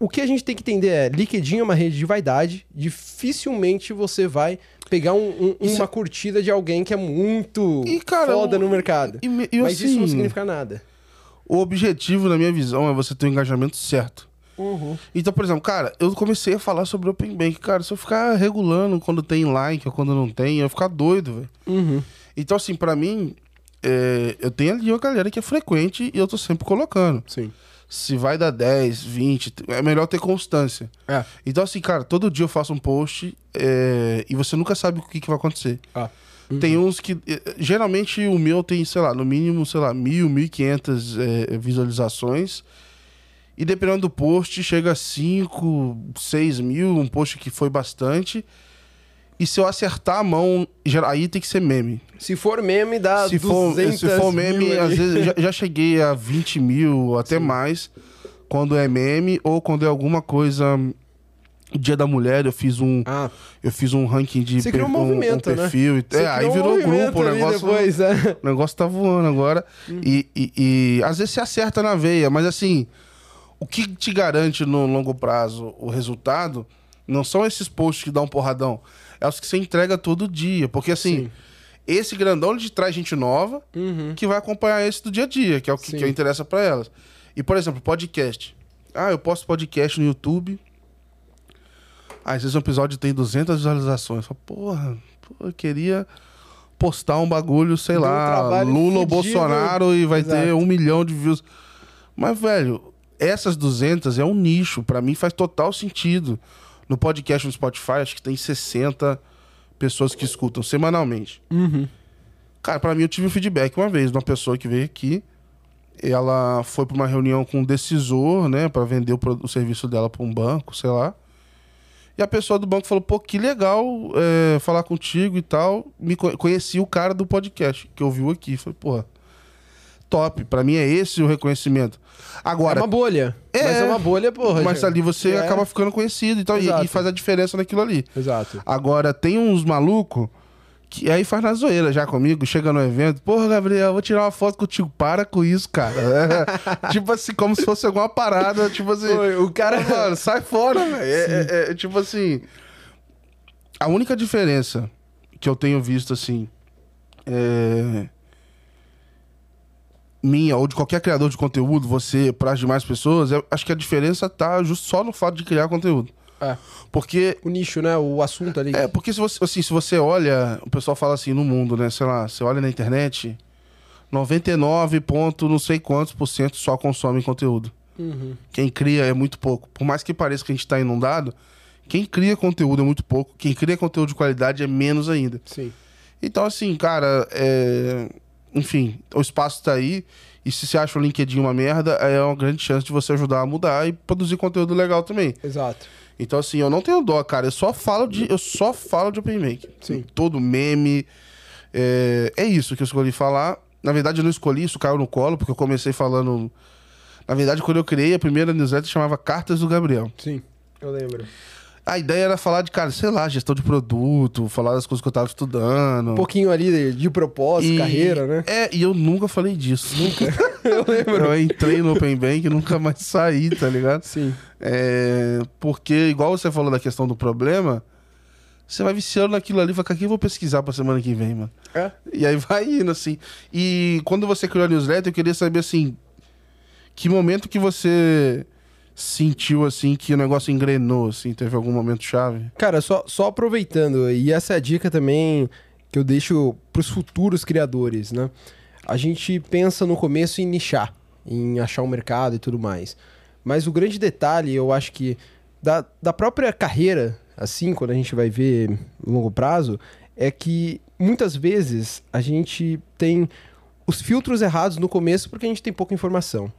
o que a gente tem que entender é: LinkedIn é uma rede de vaidade, dificilmente você vai pegar um- um- uma curtida de alguém que é muito E, cara, foda no mercado. e e Mas isso não assim, significa nada. O objetivo, na minha visão, é você ter o engajamento certo. Então, por exemplo, cara, eu comecei a falar sobre Open Bank. Cara, se eu ficar regulando quando tem like ou quando não tem, eu ia ficar doido, velho. Uhum. Então, assim, pra mim, é, eu tenho ali uma galera que é frequente e eu tô sempre colocando. Sim. Se vai dar 10, 20, é melhor ter constância. É. Então, assim, cara, todo dia eu faço um post é, e você nunca sabe o que, que vai acontecer. Ah. Tem uns que. eh, Geralmente o meu tem, sei lá, no mínimo, sei lá, mil, mil e quinhentas eh, visualizações. E dependendo do post, chega a 5, 6 mil, um post que foi bastante. E se eu acertar a mão, aí tem que ser meme. Se for meme, dá se, for, 200 se for meme, às vezes já, já cheguei a 20 mil, até mais, quando é meme, ou quando é alguma coisa. Dia da Mulher, eu fiz um. Ah, Eu fiz um ranking de Você criou um movimento, né? perfil. e- você É, aí um virou movimento grupo, o negócio. Depois, é. O negócio tá voando agora. E, e- e às vezes você acerta na veia, mas assim, o que te garante no longo prazo o resultado não são esses posts que dão um porradão, é os que você entrega todo dia. Porque assim, Sim. esse grandão ele te traz gente nova Uhum. que vai acompanhar esse do dia a dia, que é o que, que interessa pra elas. E, por exemplo, podcast. Ah, eu posto podcast no YouTube. Ah, às vezes um episódio tem 200 visualizações. Fala, porra, pô, eu queria postar um bagulho, sei Deu lá, Lula ou. Bolsonaro e vai ter Exato. um milhão de views. Mas, velho, essas 200 é um nicho. Pra mim faz total sentido. No podcast no Spotify, acho que tem 60 pessoas que escutam semanalmente. Uhum. Cara, pra mim eu tive um feedback uma vez de uma pessoa que veio aqui. Ela foi pra uma reunião com um decisor, né, Pra vender o, o serviço dela pra um banco, sei lá. E a pessoa do banco falou: pô, que legal é, falar contigo e tal. Me co- conheci o cara do podcast que ouviu aqui. Falei, porra, top. Pra mim é esse o reconhecimento. Agora, é uma bolha. É, mas é uma bolha, porra. mas já. ali você É. acaba ficando conhecido então, e, e faz a diferença naquilo ali. Exato. Agora, tem uns malucos que aí faz na zoeira já comigo, chega no evento, porra, Gabriel, vou tirar uma foto contigo, para com isso, cara. É, [LAUGHS] tipo assim, como se fosse alguma parada, tipo assim. O cara- mano, sai fora, velho. É, é- é, tipo assim. A única diferença que eu tenho visto, assim, é. Minha ou de qualquer criador de conteúdo, você para as demais pessoas, eu acho que a diferença tá justo só no fato de criar conteúdo. É. Porque O nicho, né? O assunto ali. é, porque se você, assim, se você olha, o pessoal fala assim no mundo, né, sei lá, você olha na internet, 99 ponto não sei quantos por cento só consomem conteúdo. Uhum. Quem cria é muito pouco. Por mais que pareça que a gente tá inundado, quem cria conteúdo é muito pouco, quem cria conteúdo de qualidade é menos ainda. Sim. Então, assim, cara, é... enfim, o espaço tá aí. E se você acha o LinkedIn uma merda, é uma grande chance de você ajudar a mudar e produzir conteúdo legal também. Exato. Então, assim, eu não tenho dó, cara. Eu só falo de, eu só falo de Open Make. Sim. Todo meme. É... é isso que eu escolhi falar. Na verdade, eu não escolhi, isso caiu no colo, porque eu comecei falando. Na verdade, quando eu criei a primeira newsletter, chamava Cartas do Gabriel. Sim. Eu lembro. A ideia era falar de, cara, sei lá, gestão de produto, falar das coisas que eu tava estudando. Um pouquinho ali de, de propósito, E- carreira, né? É, e eu nunca falei disso. Nunca. [LAUGHS] Eu lembro. eu entrei no Open Bank e nunca mais saí, tá ligado? Sim. É, porque, igual você falou da questão do problema, você vai viciando naquilo ali o que eu vou pesquisar pra semana que vem, mano? É. E aí vai indo, assim. E quando você criou a newsletter, eu queria saber, assim, que momento que você sentiu, assim, que o negócio engrenou, assim, teve algum momento chave? Cara, só, só aproveitando, e essa é a dica também que eu deixo pros futuros criadores, né? A gente pensa no começo em nichar, em achar um mercado e tudo mais. Mas o grande detalhe, eu acho que da, da própria carreira, assim, quando a gente vai ver longo prazo, é que muitas vezes a gente tem os filtros errados no começo porque a gente tem pouca informação.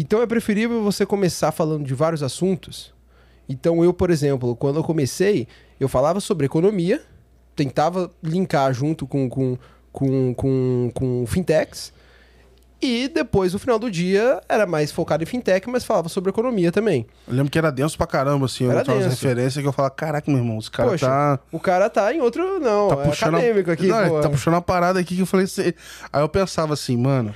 Então é preferível você começar falando de vários assuntos. Então eu, por exemplo, quando eu comecei, eu falava sobre economia, tentava linkar junto com, com, com, com, com fintechs, e depois, no final do dia, era mais focado em fintech, mas falava sobre economia também. Eu lembro que era denso pra caramba, assim, eu Era tinha umas referências que eu falava, caraca, meu irmão, esse cara Poxa, tá... O cara tá em outro. Não, Tá é puxando, a- acadêmico aqui, Não, ele pô. tá puxando uma parada aqui que eu falei assim. Aí eu pensava assim, mano,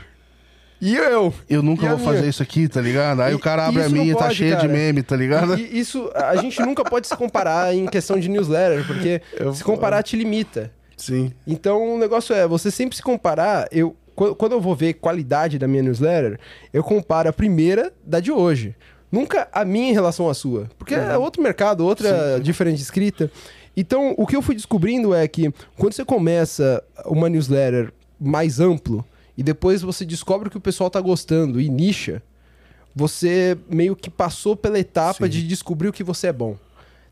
E eu? eu nunca vou fazer minha? isso aqui, tá ligado? Aí E- o cara abre a minha e tá cheio de meme, tá ligado? E isso, a gente nunca pode se comparar em questão de newsletter, porque [LAUGHS] Eu- se comparar te limita. Sim. Então o negócio é, você sempre se comparar, eu qu- quando eu vou ver qualidade da minha newsletter, eu comparo a primeira da de hoje. Nunca a minha em relação à sua. Porque é outro mercado, outra diferente escrita. Então, o que eu fui descobrindo é que quando você começa uma newsletter mais amplo e depois você descobre que o pessoal tá gostando e nicha, você meio que passou pela etapa Sim. de descobrir o que você é bom.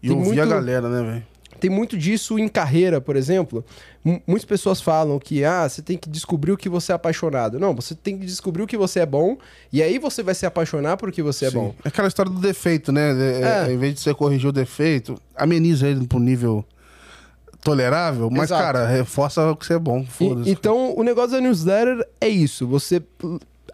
E Tem ouvir a muito- galera, né, velho? Tem muito disso em carreira, por exemplo. M- muitas pessoas falam que ah, você tem que descobrir o que você é apaixonado. Não, você tem que descobrir o que você é bom e aí você vai se apaixonar por que você é Sim. bom. É aquela história do defeito, né? É, É. Em vez de você corrigir o defeito, ameniza ele pro nível tolerável, mas, Exato. cara, reforça o que você é bom. E- então, o negócio da newsletter é isso. Você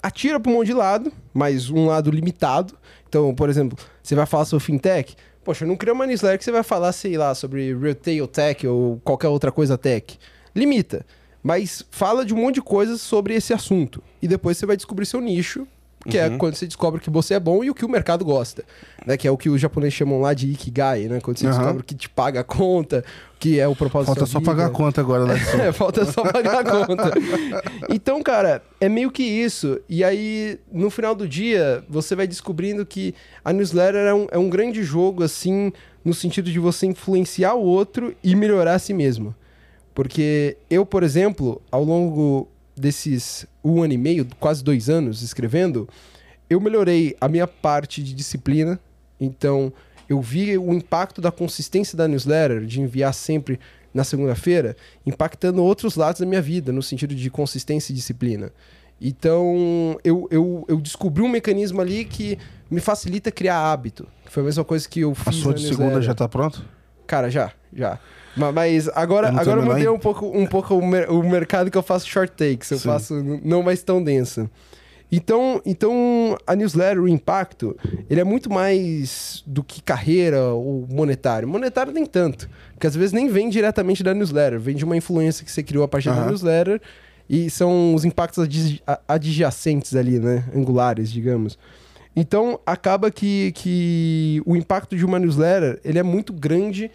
atira para um monte de lado, mas um lado limitado. Então, por exemplo, você vai falar sobre fintech. Poxa, não cria uma newsletter que você vai falar, sei lá, sobre retail tech ou qualquer outra coisa tech. Limita. Mas fala de um monte de coisas sobre esse assunto. E depois você vai descobrir seu nicho, que é quando você descobre que você é bom e o que o mercado gosta. Né? Que é o que os japoneses chamam lá de Ikigai, né? Quando você Aham. descobre que te paga a conta, que é o propósito Falta só vida. pagar a conta agora, né? [LAUGHS] É, falta só pagar a conta. Então, cara, é meio que isso. E aí, no final do dia, você vai descobrindo que a newsletter é um, é um grande jogo, assim, no sentido de você influenciar o outro e melhorar a si mesmo. Porque eu, por exemplo, ao longo desses um ano e meio, quase dois anos escrevendo, eu melhorei a minha parte de disciplina. Então, eu vi o impacto da consistência da newsletter, de enviar sempre na segunda-feira, impactando outros lados da minha vida, no sentido de consistência e disciplina. Então, eu, eu, eu descobri um mecanismo ali que me facilita criar hábito. Foi a mesma coisa que eu A fiz sua na de segunda já tá pronto? Cara, já, já. Ma- Mas agora, Eu agora eu mudei um pouco, um pouco o, mer- o mercado que eu faço short takes. Eu Sim. faço não mais tão densa. Então, então, a newsletter, o impacto, ele é muito mais do que carreira ou monetário. Monetário nem tanto. Porque às vezes nem vem diretamente da newsletter. Vem de uma influência que você criou a partir da Aham. newsletter. E são os impactos adjacentes ali, né? Angulares, digamos. Então, acaba que, que o impacto de uma newsletter, ele é muito grande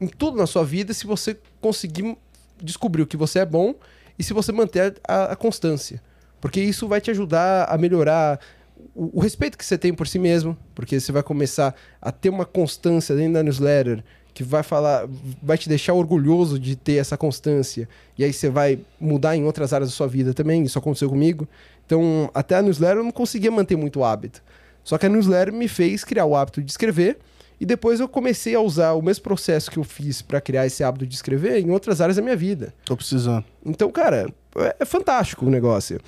em tudo na sua vida se você conseguir descobrir o que você é bom e se você manter a, a constância. Porque isso vai te ajudar a melhorar o, o respeito que você tem por si mesmo, porque você vai começar a ter uma constância dentro da newsletter que vai falar, vai te deixar orgulhoso de ter essa constância. E aí você vai mudar em outras áreas da sua vida também. Isso aconteceu comigo. Então, até a newsletter eu não conseguia manter muito o hábito. Só que a newsletter me fez criar o hábito de escrever. E depois eu comecei a usar o mesmo processo que eu fiz para criar esse hábito de escrever em outras áreas da minha vida. Tô precisando. Então, cara, é, é fantástico o negócio.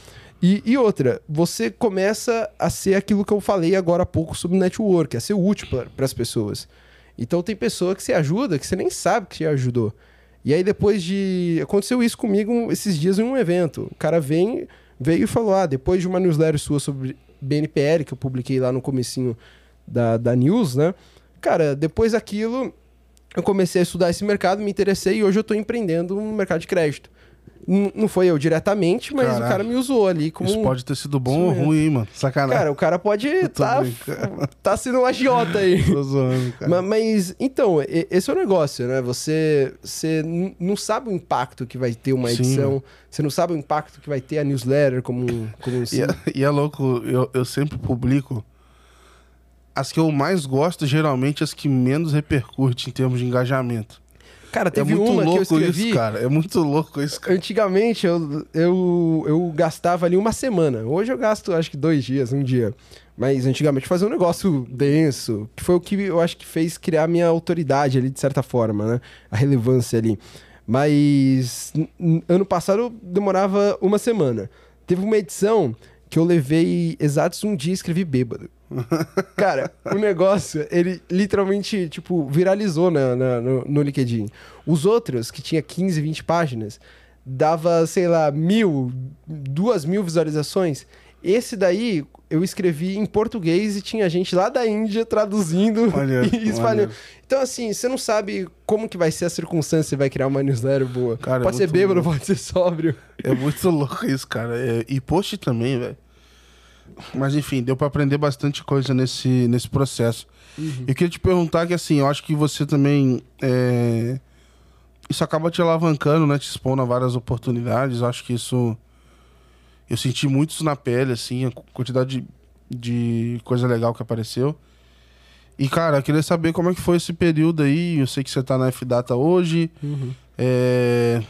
E, e outra, você começa a ser aquilo que eu falei agora há pouco sobre network, a ser útil para as pessoas. Então tem pessoa que você ajuda que você nem sabe que te ajudou. E aí depois de. Aconteceu isso comigo esses dias em um evento. O cara vem, veio e falou: Ah, depois de uma newsletter sua sobre BNPL, que eu publiquei lá no comecinho da, da news, né? Cara, depois daquilo, eu comecei a estudar esse mercado, me interessei e hoje eu estou empreendendo no mercado de crédito. Não foi eu diretamente, mas Caraca, o cara me usou ali como. Isso pode ter sido bom ou ruim, hein, mano. Sacanagem. Cara, o cara pode [LAUGHS] tá, tá sendo um agiota aí. [LAUGHS] Tô zoando, cara. Mas, mas, então, esse é o negócio, né? Você, você não sabe o impacto que vai ter uma edição, Sim. você não sabe o impacto que vai ter a newsletter como, como e, é, e é louco, eu, eu sempre publico. As que eu mais gosto, geralmente, as que menos repercute em termos de engajamento. Cara, teve é muito uma louco que eu escrevi... isso, cara. É muito louco isso, cara. Antigamente, eu, eu, eu gastava ali uma semana. Hoje eu gasto, acho que dois dias, um dia. Mas antigamente fazia um negócio denso, que foi o que eu acho que fez criar a minha autoridade ali, de certa forma, né? A relevância ali. Mas ano passado demorava uma semana. Teve uma edição que eu levei exatos um dia e escrevi bêbado. Cara, o negócio, ele literalmente, tipo, viralizou na, na, no, no LinkedIn. Os outros, que tinha 15, 20 páginas, dava, sei lá, mil, duas mil visualizações. Esse daí eu escrevi em português e tinha gente lá da Índia traduzindo olha, [LAUGHS] e espalhando. Então, assim, você não sabe como que vai ser a circunstância que vai criar uma newsletter boa. Cara, é pode é ser bêbado, louco. pode ser sóbrio. É muito louco isso, cara. É, e post também, velho. Mas enfim, deu para aprender bastante coisa nesse, nesse processo. Uhum. Eu queria te perguntar que assim, eu acho que você também. É... Isso acaba te alavancando, né? Te expondo a várias oportunidades. Eu acho que isso. Eu senti muito isso na pele, assim, a quantidade de, de coisa legal que apareceu. E, cara, eu queria saber como é que foi esse período aí. Eu sei que você tá na F-Data hoje. Uhum. É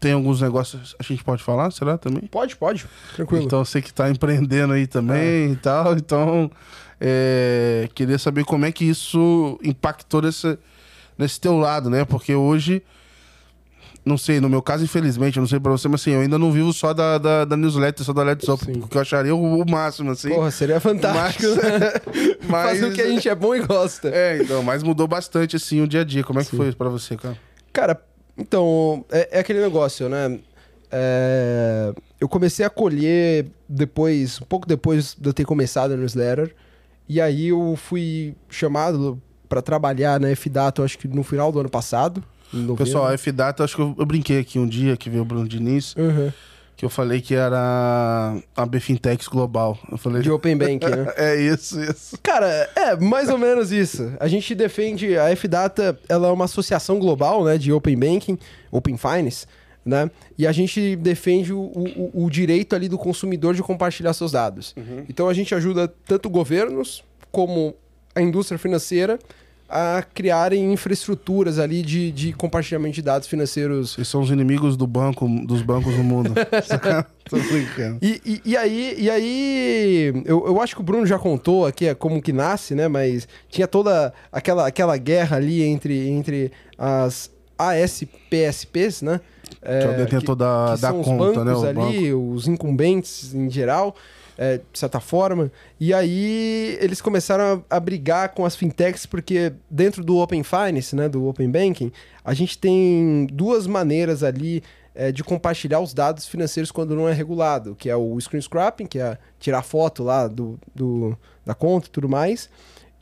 tem alguns negócios a gente pode falar, será também? Pode, pode. Tranquilo. Então você que está empreendendo aí também é. e tal. Então, é, queria saber como é que isso impactou nesse, nesse teu lado, né? Porque hoje, não sei, no meu caso, infelizmente, eu não sei pra você, mas assim, eu ainda não vivo só da, da, da newsletter, só da Let's Up, porque eu acharia o, o, máximo, assim. Porra, seria fantástico. Mas, mas... Faz o que a gente é bom e gosta. É, então, mas mudou bastante, assim, o dia a dia. Como é que Sim. foi para você, cara? Cara, então, é, é aquele negócio, né? É, eu comecei a colher depois, um pouco depois de eu ter começado a newsletter. E aí eu fui chamado para trabalhar na F-Data, acho que no final do ano passado. Pessoal, a F-Data, acho que eu, eu, brinquei aqui um dia que veio o Bruno Diniz. Uhum que eu falei que era a Bfintex Global. Eu falei... De [LAUGHS] Open Bank, né? [LAUGHS] é isso, isso. Cara, é mais ou menos isso. A gente defende, a Fdata, ela é uma associação global, né, de Open Banking, Open Finance, né? E a gente defende o, o, o direito ali do consumidor de compartilhar seus dados. Uhum. Então a gente ajuda tanto governos como a indústria financeira a criarem infraestruturas ali de, de compartilhamento de dados financeiros. Eles são os inimigos do banco, dos bancos no mundo. [LAUGHS] [LAUGHS] Tô brincando. E, e, e, aí, e aí eu, eu acho que o Bruno já contou aqui é como que nasce, né? Mas tinha toda aquela, aquela guerra ali entre, entre as ASPSPs, né? É, que é o detentor que, da, que da conta, né? ali, banco. os incumbentes em geral é, de certa forma. E aí eles começaram a, a, brigar com as fintechs, porque dentro do Open Finance, né, do Open Banking, a gente tem duas maneiras ali é, de compartilhar os dados financeiros quando não é regulado, que é o screen scrapping, que é tirar foto lá do, do da conta e tudo mais,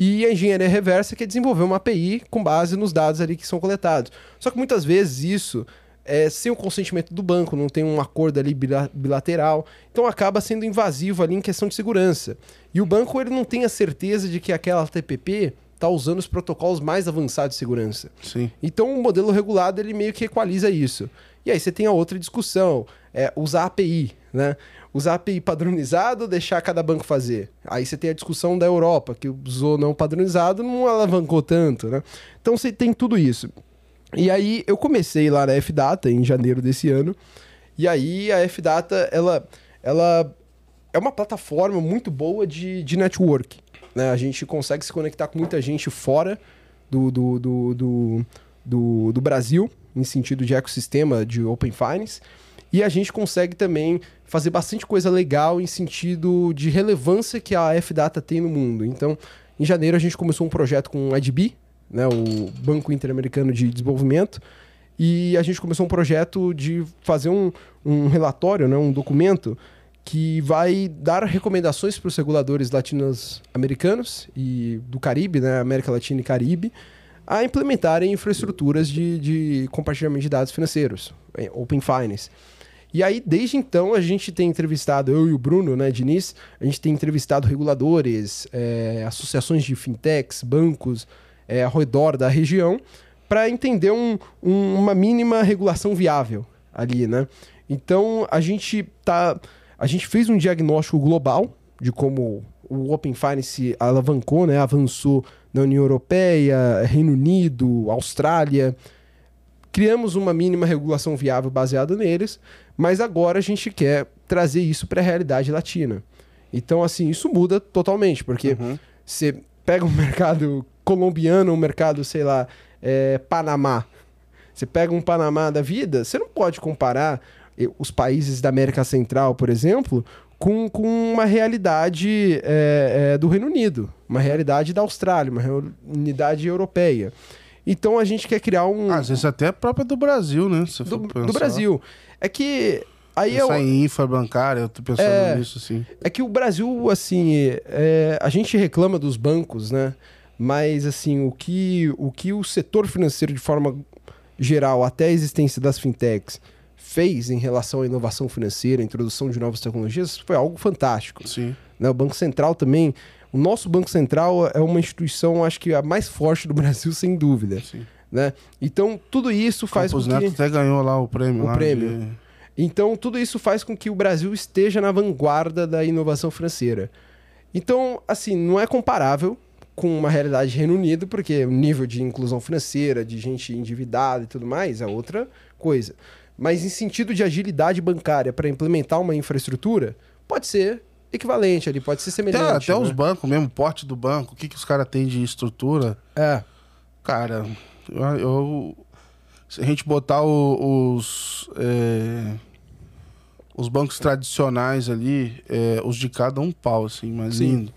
e a engenharia reversa, que é desenvolver uma API com base nos dados ali que são coletados. Só que muitas vezes isso é, sem o consentimento do banco, não tem um acordo ali bilateral. Então acaba sendo invasivo ali em questão de segurança. E o banco ele não tem a certeza de que aquela TPP está usando os protocolos mais avançados de segurança. Sim. Então o modelo regulado ele meio que equaliza isso. E aí você tem a outra discussão, é usar API, né? usar API padronizado ou deixar cada banco fazer? Aí você tem a discussão da Europa, que usou não padronizado, não alavancou tanto, né? Então você tem tudo isso. E aí eu comecei lá na Fdata em janeiro desse ano. E aí a Fdata, ela, ela é uma plataforma muito boa de, de network. Né? A gente consegue se conectar com muita gente fora do, do, do, do, do, do Brasil, em sentido de ecossistema de Open Finance. E a gente consegue também fazer bastante coisa legal em sentido de relevância que a Fdata tem no mundo. Então, em janeiro a gente começou um projeto com o IDB, né, o Banco Interamericano de Desenvolvimento, e a gente começou um projeto de fazer um, um relatório, né, um documento que vai dar recomendações para os reguladores latinos-americanos e do Caribe, né, América Latina e Caribe, a implementarem infraestruturas de, de compartilhamento de dados financeiros, Open Finance. E aí, desde então, a gente tem entrevistado, eu e o Bruno, né, Diniz, a gente tem entrevistado reguladores, é, associações de fintechs, bancos, é, ao redor da região, para entender um, um, uma mínima regulação viável ali, né? Então, a gente tá... A gente fez um diagnóstico global de como o Open Finance alavancou, né, avançou na União Europeia, Reino Unido, Austrália. Criamos uma mínima regulação viável baseada neles, mas agora a gente quer trazer isso para a realidade latina. Então, assim, isso muda totalmente, porque uhum. você pega um mercado colombiano, um mercado, sei lá, é, Panamá. Você pega um Panamá da vida, você não pode comparar os países da América Central, por exemplo, com, com uma realidade é, é, do Reino Unido, uma realidade da Austrália, uma realidade europeia. Então a gente quer criar um. Às vezes até a própria do Brasil, né? Do, do, Brasil. É que. Aí eu, em infra bancária, eu tô pensando é, nisso, assim. É que o Brasil, assim, é, a gente reclama dos bancos, né? Mas, assim, o que, o que o setor financeiro, de forma geral, até a existência das fintechs, fez em relação à inovação financeira, à introdução de novas tecnologias, foi algo fantástico. Sim. Né? O Banco Central também. O nosso Banco Central é uma instituição, acho que a mais forte do [LAUGHS] Brasil, sem dúvida. Sim. Né? Então, tudo isso faz Campos com Neto que... até ganhou lá o prêmio. O prêmio. De... Então, tudo isso faz com que o Brasil esteja na vanguarda da inovação financeira. Então, assim, não é comparável com uma realidade de Reino Unido, porque o nível de inclusão financeira, de gente endividada e tudo mais, é outra coisa mas em sentido de agilidade bancária para implementar uma infraestrutura, pode ser equivalente ali, pode ser semelhante. Até, até né? os bancos mesmo, porte do banco, o que, que os caras têm de estrutura. É. Cara, eu, eu se a gente botar o, os. É, os bancos tradicionais ali, é, os de cada um pau, assim, mas Sim. lindo.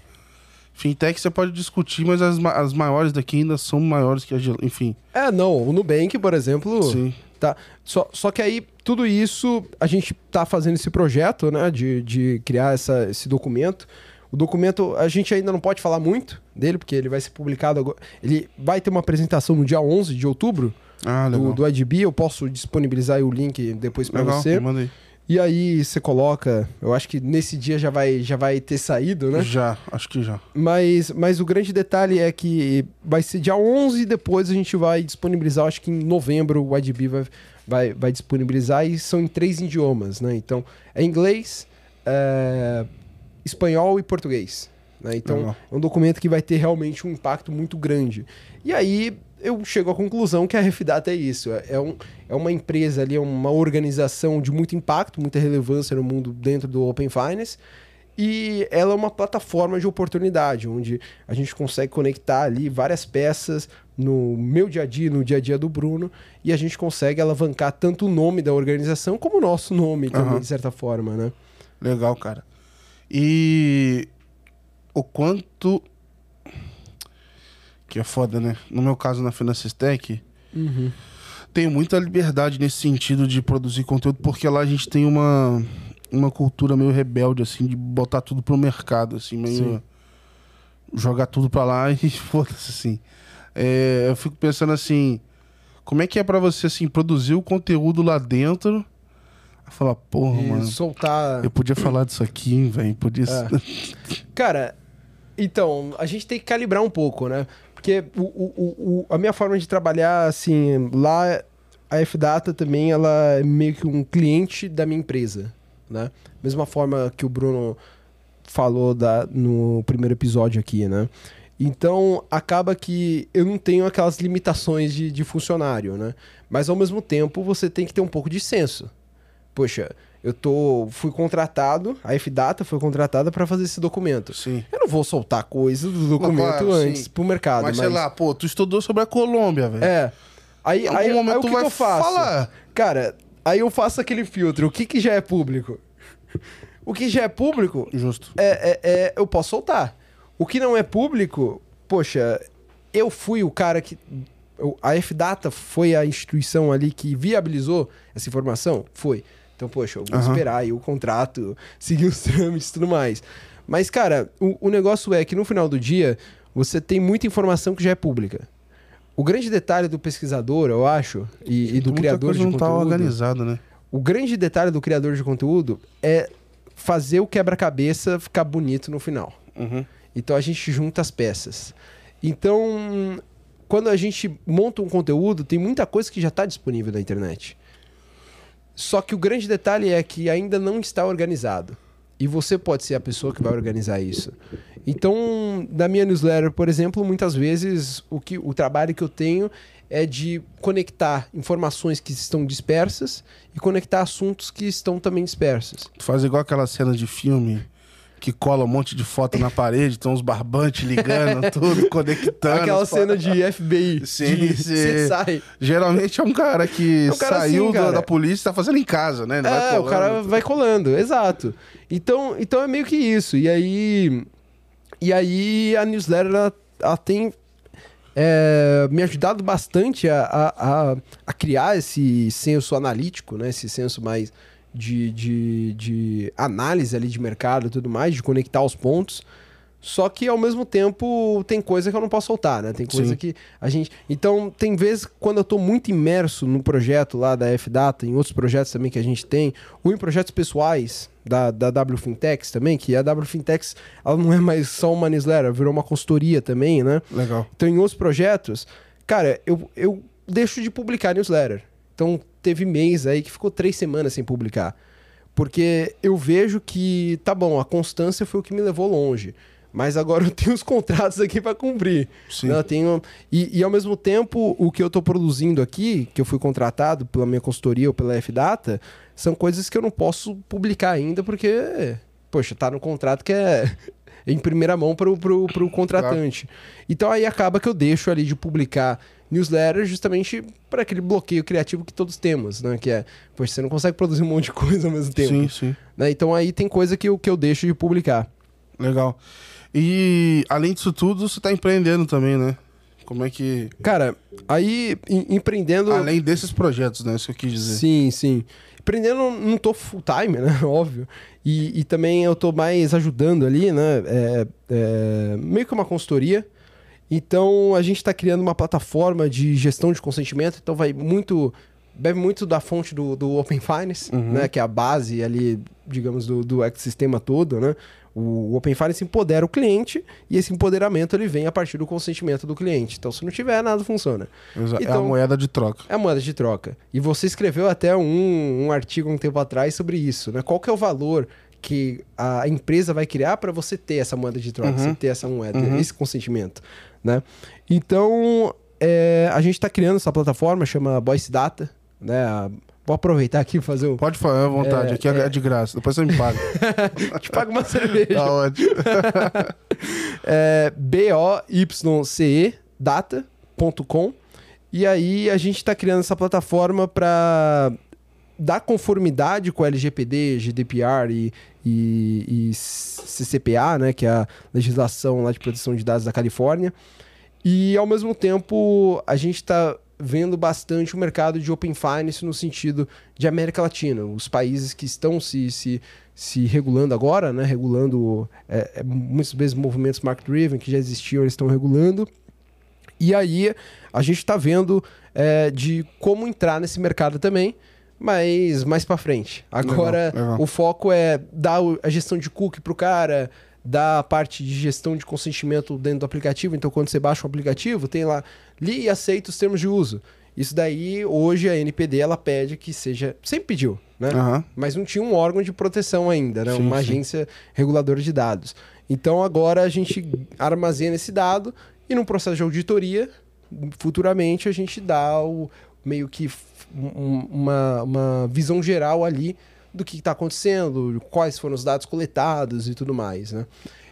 Fintech você pode discutir, mas as, as maiores daqui ainda são maiores que a. Enfim. É, não. O Nubank, por exemplo. Sim. Tá? Só, só que aí, tudo isso, a gente tá fazendo esse projeto, né? De, de criar essa, esse documento. O documento, a gente ainda não pode falar muito dele, porque ele vai ser publicado agora. Ele vai ter uma apresentação no dia 11 de outubro ah, do, do IDB. Eu posso disponibilizar o link depois para você. Manda aí. E aí você coloca, eu acho que nesse dia já vai, já vai ter saído, né? Já, acho que já. Mas, mas o grande detalhe é que vai ser dia 11 e depois a gente vai disponibilizar, acho que em novembro o IDB vai, vai, vai disponibilizar e são em três idiomas, né? Então, é inglês, é, espanhol e português. Né? Então, é um documento que vai ter realmente um impacto muito grande. E aí, eu chego à conclusão que a Refdata é isso. É, é, um, é uma empresa ali, é uma organização de muito impacto, muita relevância no mundo dentro do Open Finance. E ela é uma plataforma de oportunidade, onde a gente consegue conectar ali várias peças no meu dia a dia, no dia a dia do Bruno, e a gente consegue alavancar tanto o nome da organização como o nosso nome também, uhum. de certa forma, né? Legal, cara. E o quanto que é foda, né? No meu caso, na Finances Tech, uhum. tenho muita liberdade nesse sentido de produzir conteúdo, porque lá a gente tem uma, uma cultura meio rebelde, assim, de botar tudo pro mercado, assim, meio. Sim. jogar tudo pra lá e [LAUGHS] foda-se, assim. É, eu fico pensando assim, como é que é para você, assim, produzir o conteúdo lá dentro? Falar, porra, e mano. Soltar. Eu podia falar disso aqui, velho. Podia. É. [LAUGHS] Cara, então, a gente tem que calibrar um pouco, né? Porque o, o, o, a minha forma de trabalhar, assim, lá a F-Data também, ela é meio que um cliente da minha empresa, né? Mesma forma que o Bruno falou da, no primeiro episódio aqui, né? Então, acaba que eu não tenho aquelas limitações de, de funcionário, né? Mas, ao mesmo tempo, você tem que ter um pouco de senso. Poxa, eu tô, fui contratado, a F-Data foi contratada para fazer esse documento. Sim. Eu não vou soltar coisa do documento claro, antes sim. pro mercado. Mas, Mas, sei lá, pô, tu estudou sobre a Colômbia, velho. É. Aí, aí, aí momento o que, que eu faço? falar. Cara, aí eu faço aquele filtro. O que, que já é público? O que já é público, Justo. é, é- é- eu posso soltar. O que não é público, poxa, eu fui o cara que. A F-Data foi a instituição ali que viabilizou essa informação? Foi. Então, poxa, eu vou Aham. esperar aí o contrato, [LAUGHS] seguir os trâmites e tudo mais. Mas, cara, o, o negócio é que no final do dia, você tem muita informação que já é pública. O grande detalhe do pesquisador, eu acho, e, e do Muita criador de não tá conteúdo. organizado, né? O grande detalhe do criador de conteúdo é fazer o quebra-cabeça ficar bonito no final. Uhum. Então a gente junta as peças. Então, quando a gente monta um conteúdo, tem muita coisa que já está disponível na internet. Só que o grande detalhe é que ainda não está organizado. E você pode ser a pessoa que vai organizar isso. Então, na minha newsletter, por exemplo, muitas vezes o, que, o trabalho que eu tenho é de conectar informações que estão dispersas e conectar assuntos que estão também dispersos. Tu faz igual aquela cena de filme que cola um monte de foto na parede, tem uns barbantes ligando, [LAUGHS] tudo, conectando. Aquela cena de FBI, [LAUGHS] Sim, de sim. CSI. Geralmente é um cara que É um cara saiu assim, da- cara. da polícia e tá fazendo em casa, né? Ele É, o colando. cara vai colando, exato. Então, então é meio que isso. E aí, e aí a newsletter ela, ela tem é, me ajudado bastante a, a, a, a criar esse senso analítico, né? Esse senso mais de, de, de análise ali de mercado e tudo mais, de conectar os pontos. Só que ao mesmo tempo tem coisa que eu não posso soltar, né? Tem coisa Sim. que a gente. Então, tem vezes quando eu tô muito imerso no projeto lá da F-Data, em outros projetos também que a gente tem, ou em projetos pessoais da, da W Fintechs também, que a W Fintechs ela não é mais só uma newsletter, virou uma consultoria também, né? Legal. Então, em outros projetos, cara, eu, eu deixo de publicar newsletter. Então, teve mês aí que ficou três semanas sem publicar. Porque eu vejo que, tá bom, a constância foi o que me levou longe. Mas agora [LAUGHS] eu tenho os contratos aqui para cumprir. Sim. né? Eu tenho... e, e ao mesmo tempo, o que eu tô produzindo aqui, que eu fui contratado pela minha consultoria ou pela F-Data, são coisas que eu não posso publicar ainda, porque, poxa, tá no contrato que é [LAUGHS] em primeira mão pro, pro contratante. Então aí acaba que eu deixo ali de publicar newsletter justamente para aquele bloqueio criativo que todos temos, né? Que é, poxa, você não consegue produzir um monte de [LAUGHS] coisa ao mesmo tempo. Sim, sim. né? Então aí tem coisa que eu, que eu deixo de publicar. Legal. E além disso tudo, você tá empreendendo também, né? Como é que. Cara, aí em- empreendendo. Além desses projetos, né? Isso que eu quis dizer. Sim, sim. Empreendendo não tô full time, né? [LAUGHS] Óbvio. E, e também eu tô mais ajudando ali, né? É, é, meio que uma consultoria. Então a gente está criando uma plataforma de gestão de consentimento. Então vai muito. Bebe muito da fonte do, do Open Finance, Uhum. né? Que é a base ali, digamos, do, do ecossistema todo, né? O Open Finance empodera o cliente e esse empoderamento ele vem a partir do consentimento do cliente. Então, se não tiver, nada funciona. Exa- é a Então- moeda de troca. É a moeda de troca. E você escreveu até um, um artigo um tempo atrás sobre isso, né? Qual que é o valor que a empresa vai criar para você ter essa moeda de troca, Uhum. você ter essa moeda, Uhum. esse consentimento, né? Então, é, a gente está criando essa plataforma, chama Voice Data, né? Vou aproveitar aqui e fazer um... Pode falar à vontade, É, aqui é, é. de graça. Depois você me paga. [LAUGHS] Te pago uma cerveja. tá ótimo. [LAUGHS] é B-O-Y-C-E, data.com. E aí a gente está criando essa plataforma para dar conformidade com LGPD, GDPR e, e, e CCPA, né, que é a legislação lá de proteção de dados da Califórnia. E ao mesmo tempo a gente está vendo bastante o mercado de Open Finance no sentido de América Latina, os países que estão se, se, se regulando agora, né, regulando é, é, muitas vezes movimentos market-driven que já existiam, eles estão regulando. E aí a gente está vendo é, de como entrar nesse mercado também, mas mais para frente. Agora Legal, legal. o foco é dar a gestão de cookie pro cara, dar a parte de gestão de consentimento dentro do aplicativo. Então quando você baixa o aplicativo, tem lá li e aceita os termos de uso. Isso daí, hoje, a NPD, ela pede que seja... Sempre pediu, né? Aham. Mas não tinha um órgão de proteção ainda, né? Sim, Uma sim. agência reguladora de dados. Então, agora a gente armazena esse dado e num processo de auditoria, futuramente, a gente dá o, meio que um- uma, uma visão geral ali do que está acontecendo, quais foram os dados coletados e tudo mais, né?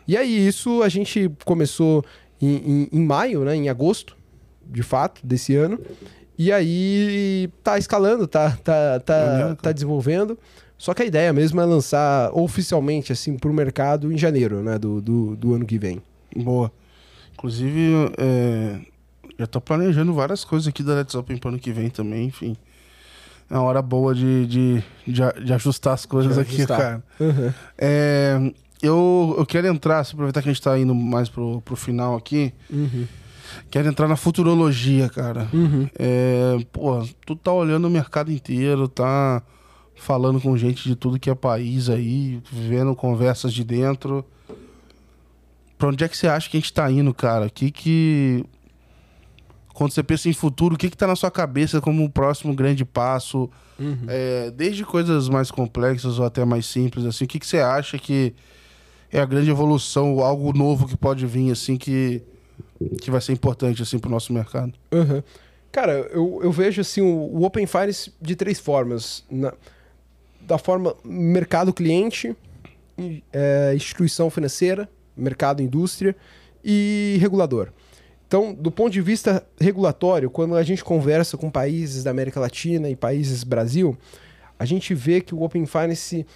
E aí, isso a gente começou em, em- em maio, né? Em agosto, de fato, desse ano. E aí tá escalando, tá, tá, tá, tá desenvolvendo. Só que a ideia mesmo é lançar oficialmente assim pro mercado em janeiro, né? Do, do, do ano que vem. Boa. Inclusive, é, já tô planejando várias coisas aqui da Let's Open pro ano que vem também, enfim. É uma hora boa de, de, de, de ajustar as coisas De aqui, cara. É, eu, eu quero entrar, se aproveitar que a gente tá indo mais pro, pro final aqui, Uhum. quero entrar na futurologia, cara. Uhum. É, pô, tu tá olhando o mercado inteiro, tá falando com gente de tudo que é país aí, vendo conversas de dentro. Pra onde é que você acha que a gente tá indo, cara? O que que. Quando você pensa em futuro, o que que tá na sua cabeça como o próximo grande passo? Uhum. É, desde coisas mais complexas ou até mais simples, assim, o que que você acha que é a grande evolução, algo novo que pode vir, assim, que, que vai ser importante, assim, pro nosso mercado? Uhum. Cara, eu, eu vejo assim o, o Open Finance de três formas. Na- da forma mercado cliente, e, é, instituição financeira, mercado indústria e regulador. Então, do ponto de vista regulatório, quando a gente conversa com países da América Latina e países Brasil, a gente vê que o Open Finance,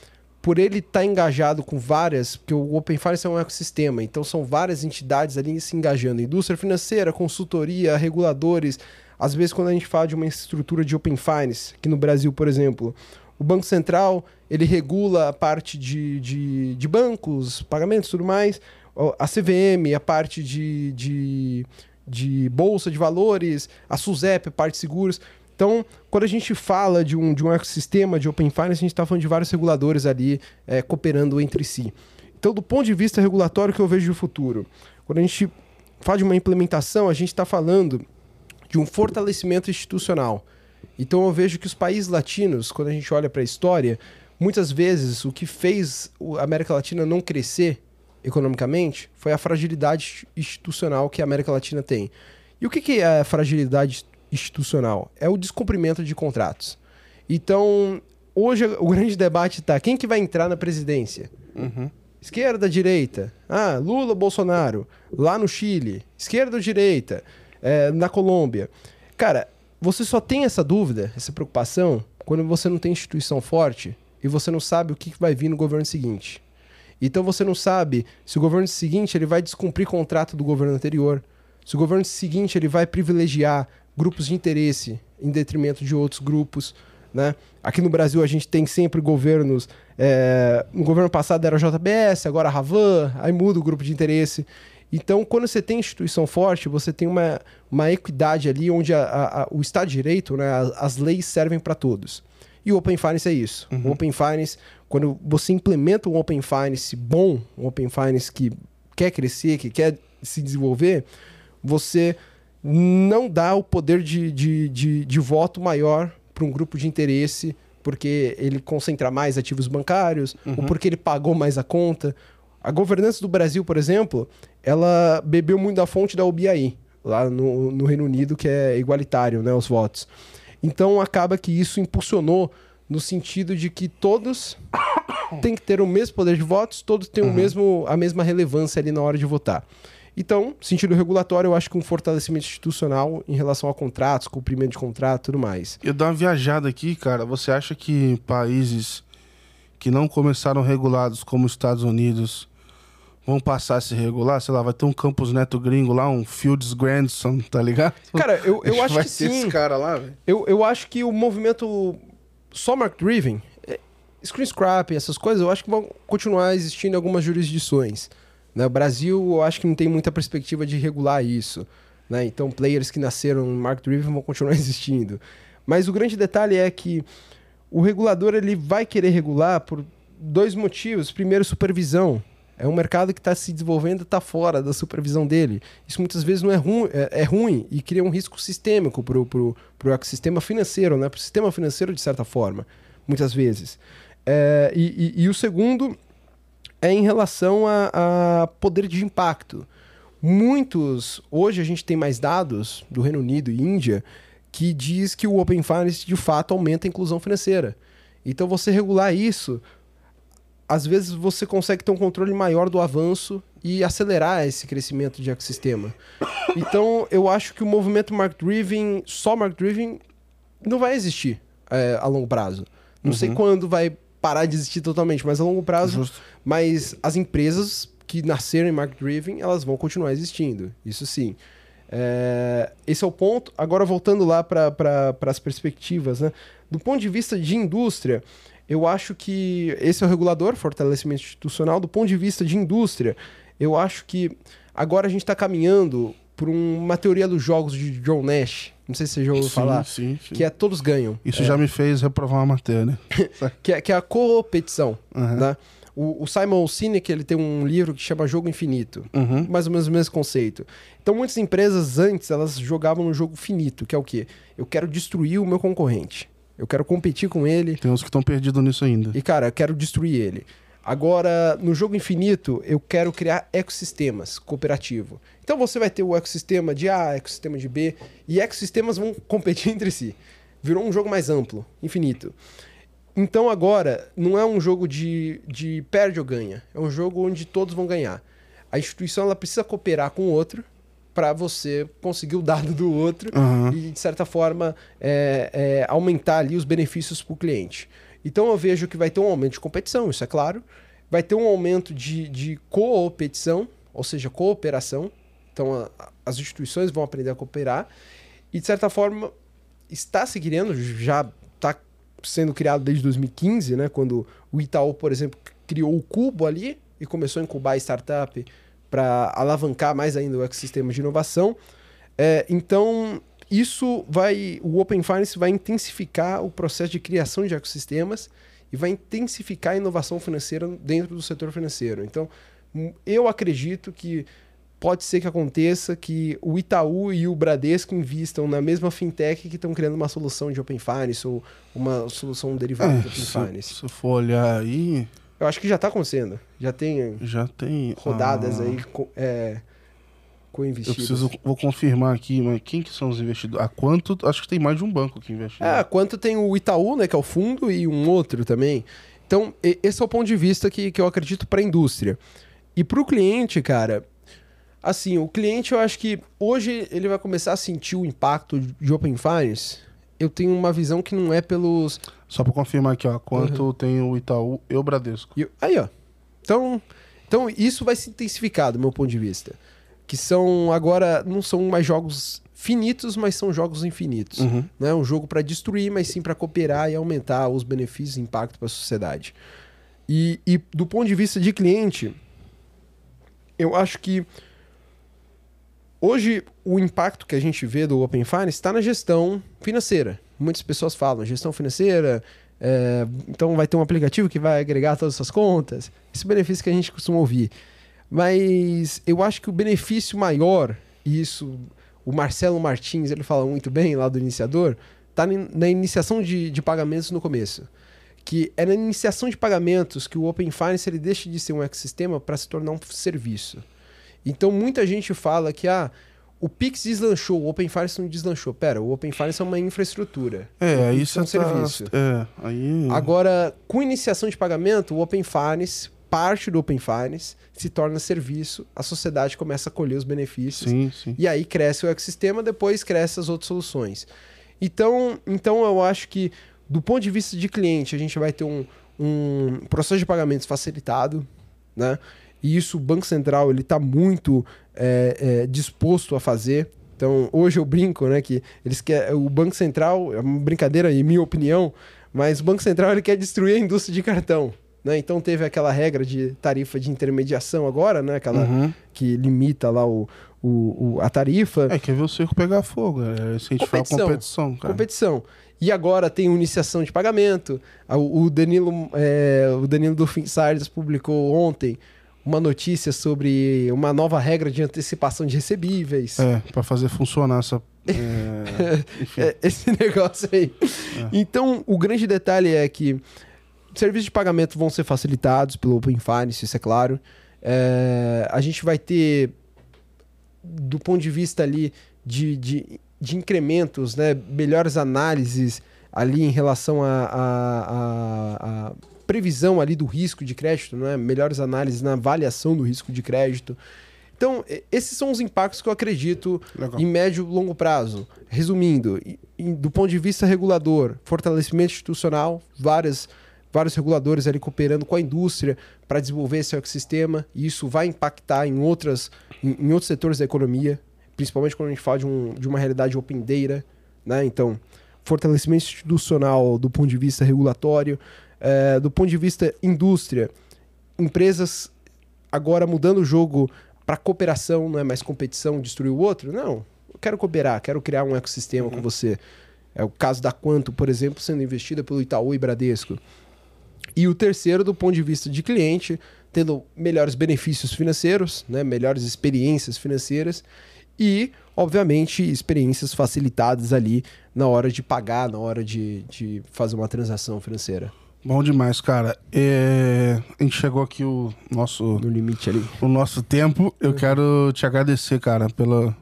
por ele estar engajado com várias, porque o Open Finance é um ecossistema, então são várias entidades ali se engajando, indústria financeira, consultoria, reguladores. Às vezes, quando a gente fala de uma estrutura de Open Finance, aqui no Brasil, por exemplo, o Banco Central, ele regula a parte de, de, de bancos, pagamentos tudo mais, a CVM, a parte de, de, de bolsa de valores, a SUSEP, a parte de seguros. Então, quando a gente fala de um, de um ecossistema de Open Finance, a gente está falando de vários reguladores ali eh, cooperando entre si. Então, do ponto de vista regulatório que eu vejo o futuro, quando a gente fala de uma implementação, a gente está falando de um fortalecimento institucional. Então, eu vejo que os países latinos, quando a gente olha para a história, muitas vezes o que fez a América Latina não crescer economicamente foi a fragilidade institucional que a América Latina tem. E o que, que é a fragilidade institucional? É o descumprimento de contratos. Então, hoje o grande debate está quem que vai entrar na presidência? Uhum. Esquerda, direita. Ah, Lula, Bolsonaro. Lá no Chile. Esquerda ou direita? É, na Colômbia. Cara, você só tem essa dúvida, essa preocupação, quando você não tem instituição forte e você não sabe o que vai vir no governo seguinte. Então você não sabe se o governo seguinte ele vai descumprir contrato do governo anterior, se o governo seguinte ele vai privilegiar grupos de interesse em detrimento de outros grupos, né? Aqui no Brasil a gente tem sempre governos, é, no governo passado era JBS, agora a Ravan, aí muda o grupo de interesse. Então, quando você tem instituição forte, você tem uma, uma equidade ali onde a- a- a- o Estado de Direito, né, as, as leis servem para todos. E o Open Finance é isso. O Open Finance, quando você implementa um Open Finance bom, um Open Finance que quer crescer, que quer se desenvolver, você não dá o poder de, de, de, de voto maior para um grupo de interesse, porque ele concentra mais ativos bancários, ou porque ele pagou mais a conta. A governança do Brasil, por exemplo, ela bebeu muito da fonte da OBI, lá no, no Reino Unido, que é igualitário, né, os votos. Então acaba que isso impulsionou no sentido de que todos [COUGHS] têm que ter o mesmo poder de votos, todos têm o mesmo, a mesma relevância ali na hora de votar. Então, sentido regulatório, eu acho que um fortalecimento institucional em relação a contratos, cumprimento de contrato e tudo mais. Eu dou uma viajada aqui, cara. Você acha que países que não começaram regulados, como os Estados Unidos, vão passar a se regular? Sei lá, vai ter um Campus Neto gringo lá, um Fields Grandson, tá ligado? Cara, eu, eu [LAUGHS] acho que sim. esse cara lá, velho. Eu, eu acho que o movimento só market driven, é, screen scrapping, essas coisas, eu acho que vão continuar existindo em algumas jurisdições. Né? O Brasil, eu acho que não tem muita perspectiva de regular isso. Né? Então, players que nasceram em market driven vão continuar [LAUGHS] existindo. Mas o grande detalhe é que o regulador ele vai querer regular por dois motivos. Primeiro, supervisão. É um mercado que está se desenvolvendo e está fora da supervisão dele. Isso muitas vezes não é, ru é, é ruim e cria um risco sistêmico para o ecossistema financeiro, né? para o sistema financeiro, de certa forma, muitas vezes. É, e, e, e, o segundo é em relação a, a poder de impacto. Muitos, hoje a gente tem mais dados do Reino Unido e Índia que diz que o Open Finance de fato aumenta a inclusão financeira. Então você regular isso às vezes você consegue ter um controle maior do avanço e acelerar esse crescimento de ecossistema. Então, eu acho que o movimento market-driven, só market-driven, não vai existir é, a longo prazo. Não uhum. sei quando vai parar de existir totalmente, mas a longo prazo. Justo. Mas as empresas que nasceram em market-driven, elas vão continuar existindo. Isso sim. É, esse é o ponto. Agora, voltando lá para pra, as perspectivas, né? Do ponto de vista de indústria, eu acho que esse é o regulador, fortalecimento institucional. Do ponto de vista de indústria, eu acho que agora a gente está caminhando por uma teoria dos jogos de John Nash. Não sei se você já ouviu sim, falar. Sim, sim. Que é todos ganham. Isso é. já me fez reprovar uma matéria. [LAUGHS] que, é, que é a competição. Uhum. Né? O, o, Simon Sinek ele tem um livro que chama Jogo Infinito. Uhum. Mais ou menos o mesmo conceito. Então, muitas empresas antes, elas jogavam no jogo finito, que é o quê? Eu quero destruir o meu concorrente. Eu quero competir com ele. Tem uns que estão perdidos nisso ainda. E, cara, eu quero destruir ele. Agora, no jogo infinito, eu quero criar ecossistemas cooperativo. Então você vai ter o ecossistema de A, ecossistema de B, e ecossistemas vão [LAUGHS] competir entre si. Virou um jogo mais amplo, infinito. Então agora, não é um jogo de, de perde ou ganha. É um jogo onde todos vão ganhar. A instituição ela precisa cooperar com o outro para você conseguir o dado do outro uhum. e, de certa forma, é, é, aumentar ali os benefícios para o cliente. Então, eu vejo que vai ter um aumento de competição, isso é claro. Vai ter um aumento de, de coopetição, ou seja, cooperação. Então, a, as instituições vão aprender a cooperar. E, de certa forma, está se criando, já está sendo criado desde 2015, né, quando o Itaú, por exemplo, criou o Cubo ali e começou a incubar startup para alavancar mais ainda o ecossistema de inovação. É, então, isso vai. O Open Finance vai intensificar o processo de criação de ecossistemas e vai intensificar a inovação financeira dentro do setor financeiro. Então, eu acredito que pode ser que aconteça que o Itaú e o Bradesco invistam na mesma fintech que estão criando uma solução de Open Finance ou uma solução derivada é, de Open se, Finance. Se for olhar aí, eu acho que já está acontecendo. Já tem, já tem rodadas ah, aí com, é, com investidores. Eu preciso, vou confirmar aqui, mas quem que são os investidores? A quanto? Acho que tem mais de um banco que investe. É, a quanto tem o Itaú, né, que é o fundo, e um outro também. Então, esse é o ponto de vista que, que eu acredito para a indústria. E para o cliente, cara, assim, o cliente eu acho que hoje ele vai começar a sentir o impacto de Open Finance eu tenho uma visão que não é pelos. Só para confirmar aqui, ó, quanto uhum. tem o Itaú e o Bradesco. E, aí, ó. Então, então, isso vai se intensificar do meu ponto de vista. Que são agora, não são mais jogos finitos, mas são jogos infinitos. Uhum. Não é um jogo para destruir, mas sim para cooperar e aumentar os benefícios e impacto para a sociedade. E, e do ponto de vista de cliente, eu acho que Hoje, o impacto que a gente vê do Open Finance está na gestão financeira. Muitas pessoas falam gestão financeira, é, então vai ter um aplicativo que vai agregar todas essas contas. Esse é benefício que a gente costuma ouvir. Mas eu acho que o benefício maior, e isso o Marcelo Martins ele fala muito bem lá do iniciador, está na iniciação de, de pagamentos no começo. Que é na iniciação de pagamentos que o Open Finance ele deixa de ser um ecossistema para se tornar um serviço. Então muita gente fala que ah, o Pix deslanchou, o Open Finance não deslanchou. Pera, o Open Finance é uma infraestrutura. É, aí isso é um tá... serviço. É, aí... Agora, com iniciação de pagamento, o Open Finance, parte do Open Finance, se torna serviço, a sociedade começa a colher os benefícios. Sim, sim. E aí cresce o ecossistema, depois cresce as outras soluções. Então, então eu acho que, do ponto de vista de cliente, a gente vai ter um, um processo de pagamentos facilitado, né? E isso o Banco Central ele está muito é, é, disposto a fazer. Então, hoje eu brinco, né, que eles querem, o Banco Central, é uma brincadeira em minha opinião, mas o Banco Central ele quer destruir a indústria de cartão. Né? Então teve aquela regra de tarifa de intermediação agora, né? Aquela uhum. que limita lá o, o, o, a tarifa. É, quer ver o circo pegar fogo. É, se a competição, competição, cara. Competição. E agora tem iniciação de pagamento. O, o Danilo, é, o Danilo do publicou ontem uma notícia sobre uma nova regra de antecipação de recebíveis. É, para fazer funcionar essa. [LAUGHS] É, esse negócio aí. É. Então, o grande detalhe é que serviços de pagamento vão ser facilitados pelo Open Finance, isso é claro. É, a gente vai ter, do ponto de vista ali de, de, de incrementos, né, melhores análises ali em relação a, a, a, a previsão ali do risco de crédito, né? melhores análises na avaliação do risco de crédito. Então, esses são os impactos que eu acredito Legal. em médio e longo prazo. Resumindo, do ponto de vista regulador, fortalecimento institucional, várias, vários reguladores ali cooperando com a indústria para desenvolver esse ecossistema, e isso vai impactar em, outras, em, em, outros setores da economia, principalmente quando a gente fala de, um, de uma realidade open data. Né? Então, fortalecimento institucional do ponto de vista regulatório, é, do ponto de vista indústria, empresas agora mudando o jogo para cooperação, não é mais competição, destruir o outro. Não, eu quero cooperar, quero criar um ecossistema uhum. com você. É o caso da Quanto, por exemplo, sendo investida pelo Itaú e Bradesco. E o terceiro, do ponto de vista de cliente, tendo melhores benefícios financeiros, né, melhores experiências financeiras e, obviamente, experiências facilitadas ali na hora de pagar, na hora de, de fazer uma transação financeira. Bom demais, cara. É... A gente chegou aqui o nosso. No limite ali. O nosso tempo. Eu uhum. quero te agradecer, cara, pela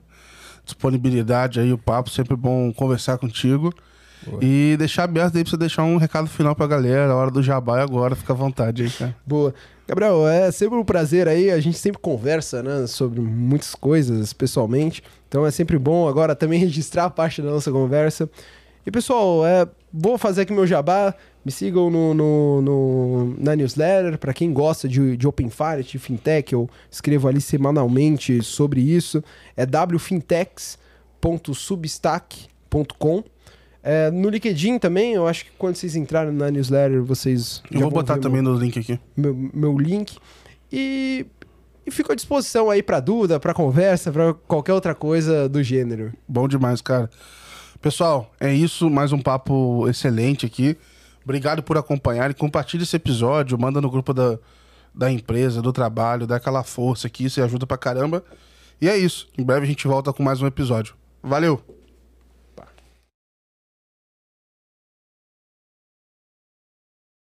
disponibilidade aí, o papo. Sempre bom conversar contigo. Boa. E deixar aberto aí pra você deixar um recado final pra galera. A hora do jabá é agora, fica à vontade aí, cara. Boa. Gabriel, é sempre um prazer aí. A gente sempre conversa, né, sobre muitas coisas pessoalmente. Então é sempre bom agora também [LAUGHS] registrar a parte da nossa conversa. E pessoal, é, vou fazer aqui meu jabá. Me sigam no, no, no na newsletter. Para quem gosta de, de Open Finance, de fintech, eu escrevo ali semanalmente sobre isso. É wfintechs.substack.com. É, no LinkedIn também, eu acho que quando vocês entrarem na newsletter, vocês. Eu vou botar também meu, no link aqui. Meu, meu link. E, e fico à disposição aí para dúvida, para conversa, para qualquer outra coisa do gênero. Bom demais, cara. Pessoal, é isso. Mais um papo excelente aqui. Obrigado por acompanhar e compartilhe esse episódio, manda no grupo da, da empresa, do trabalho, dá aquela força aqui, isso ajuda pra caramba. E é isso. Em breve a gente volta com mais um episódio. Valeu!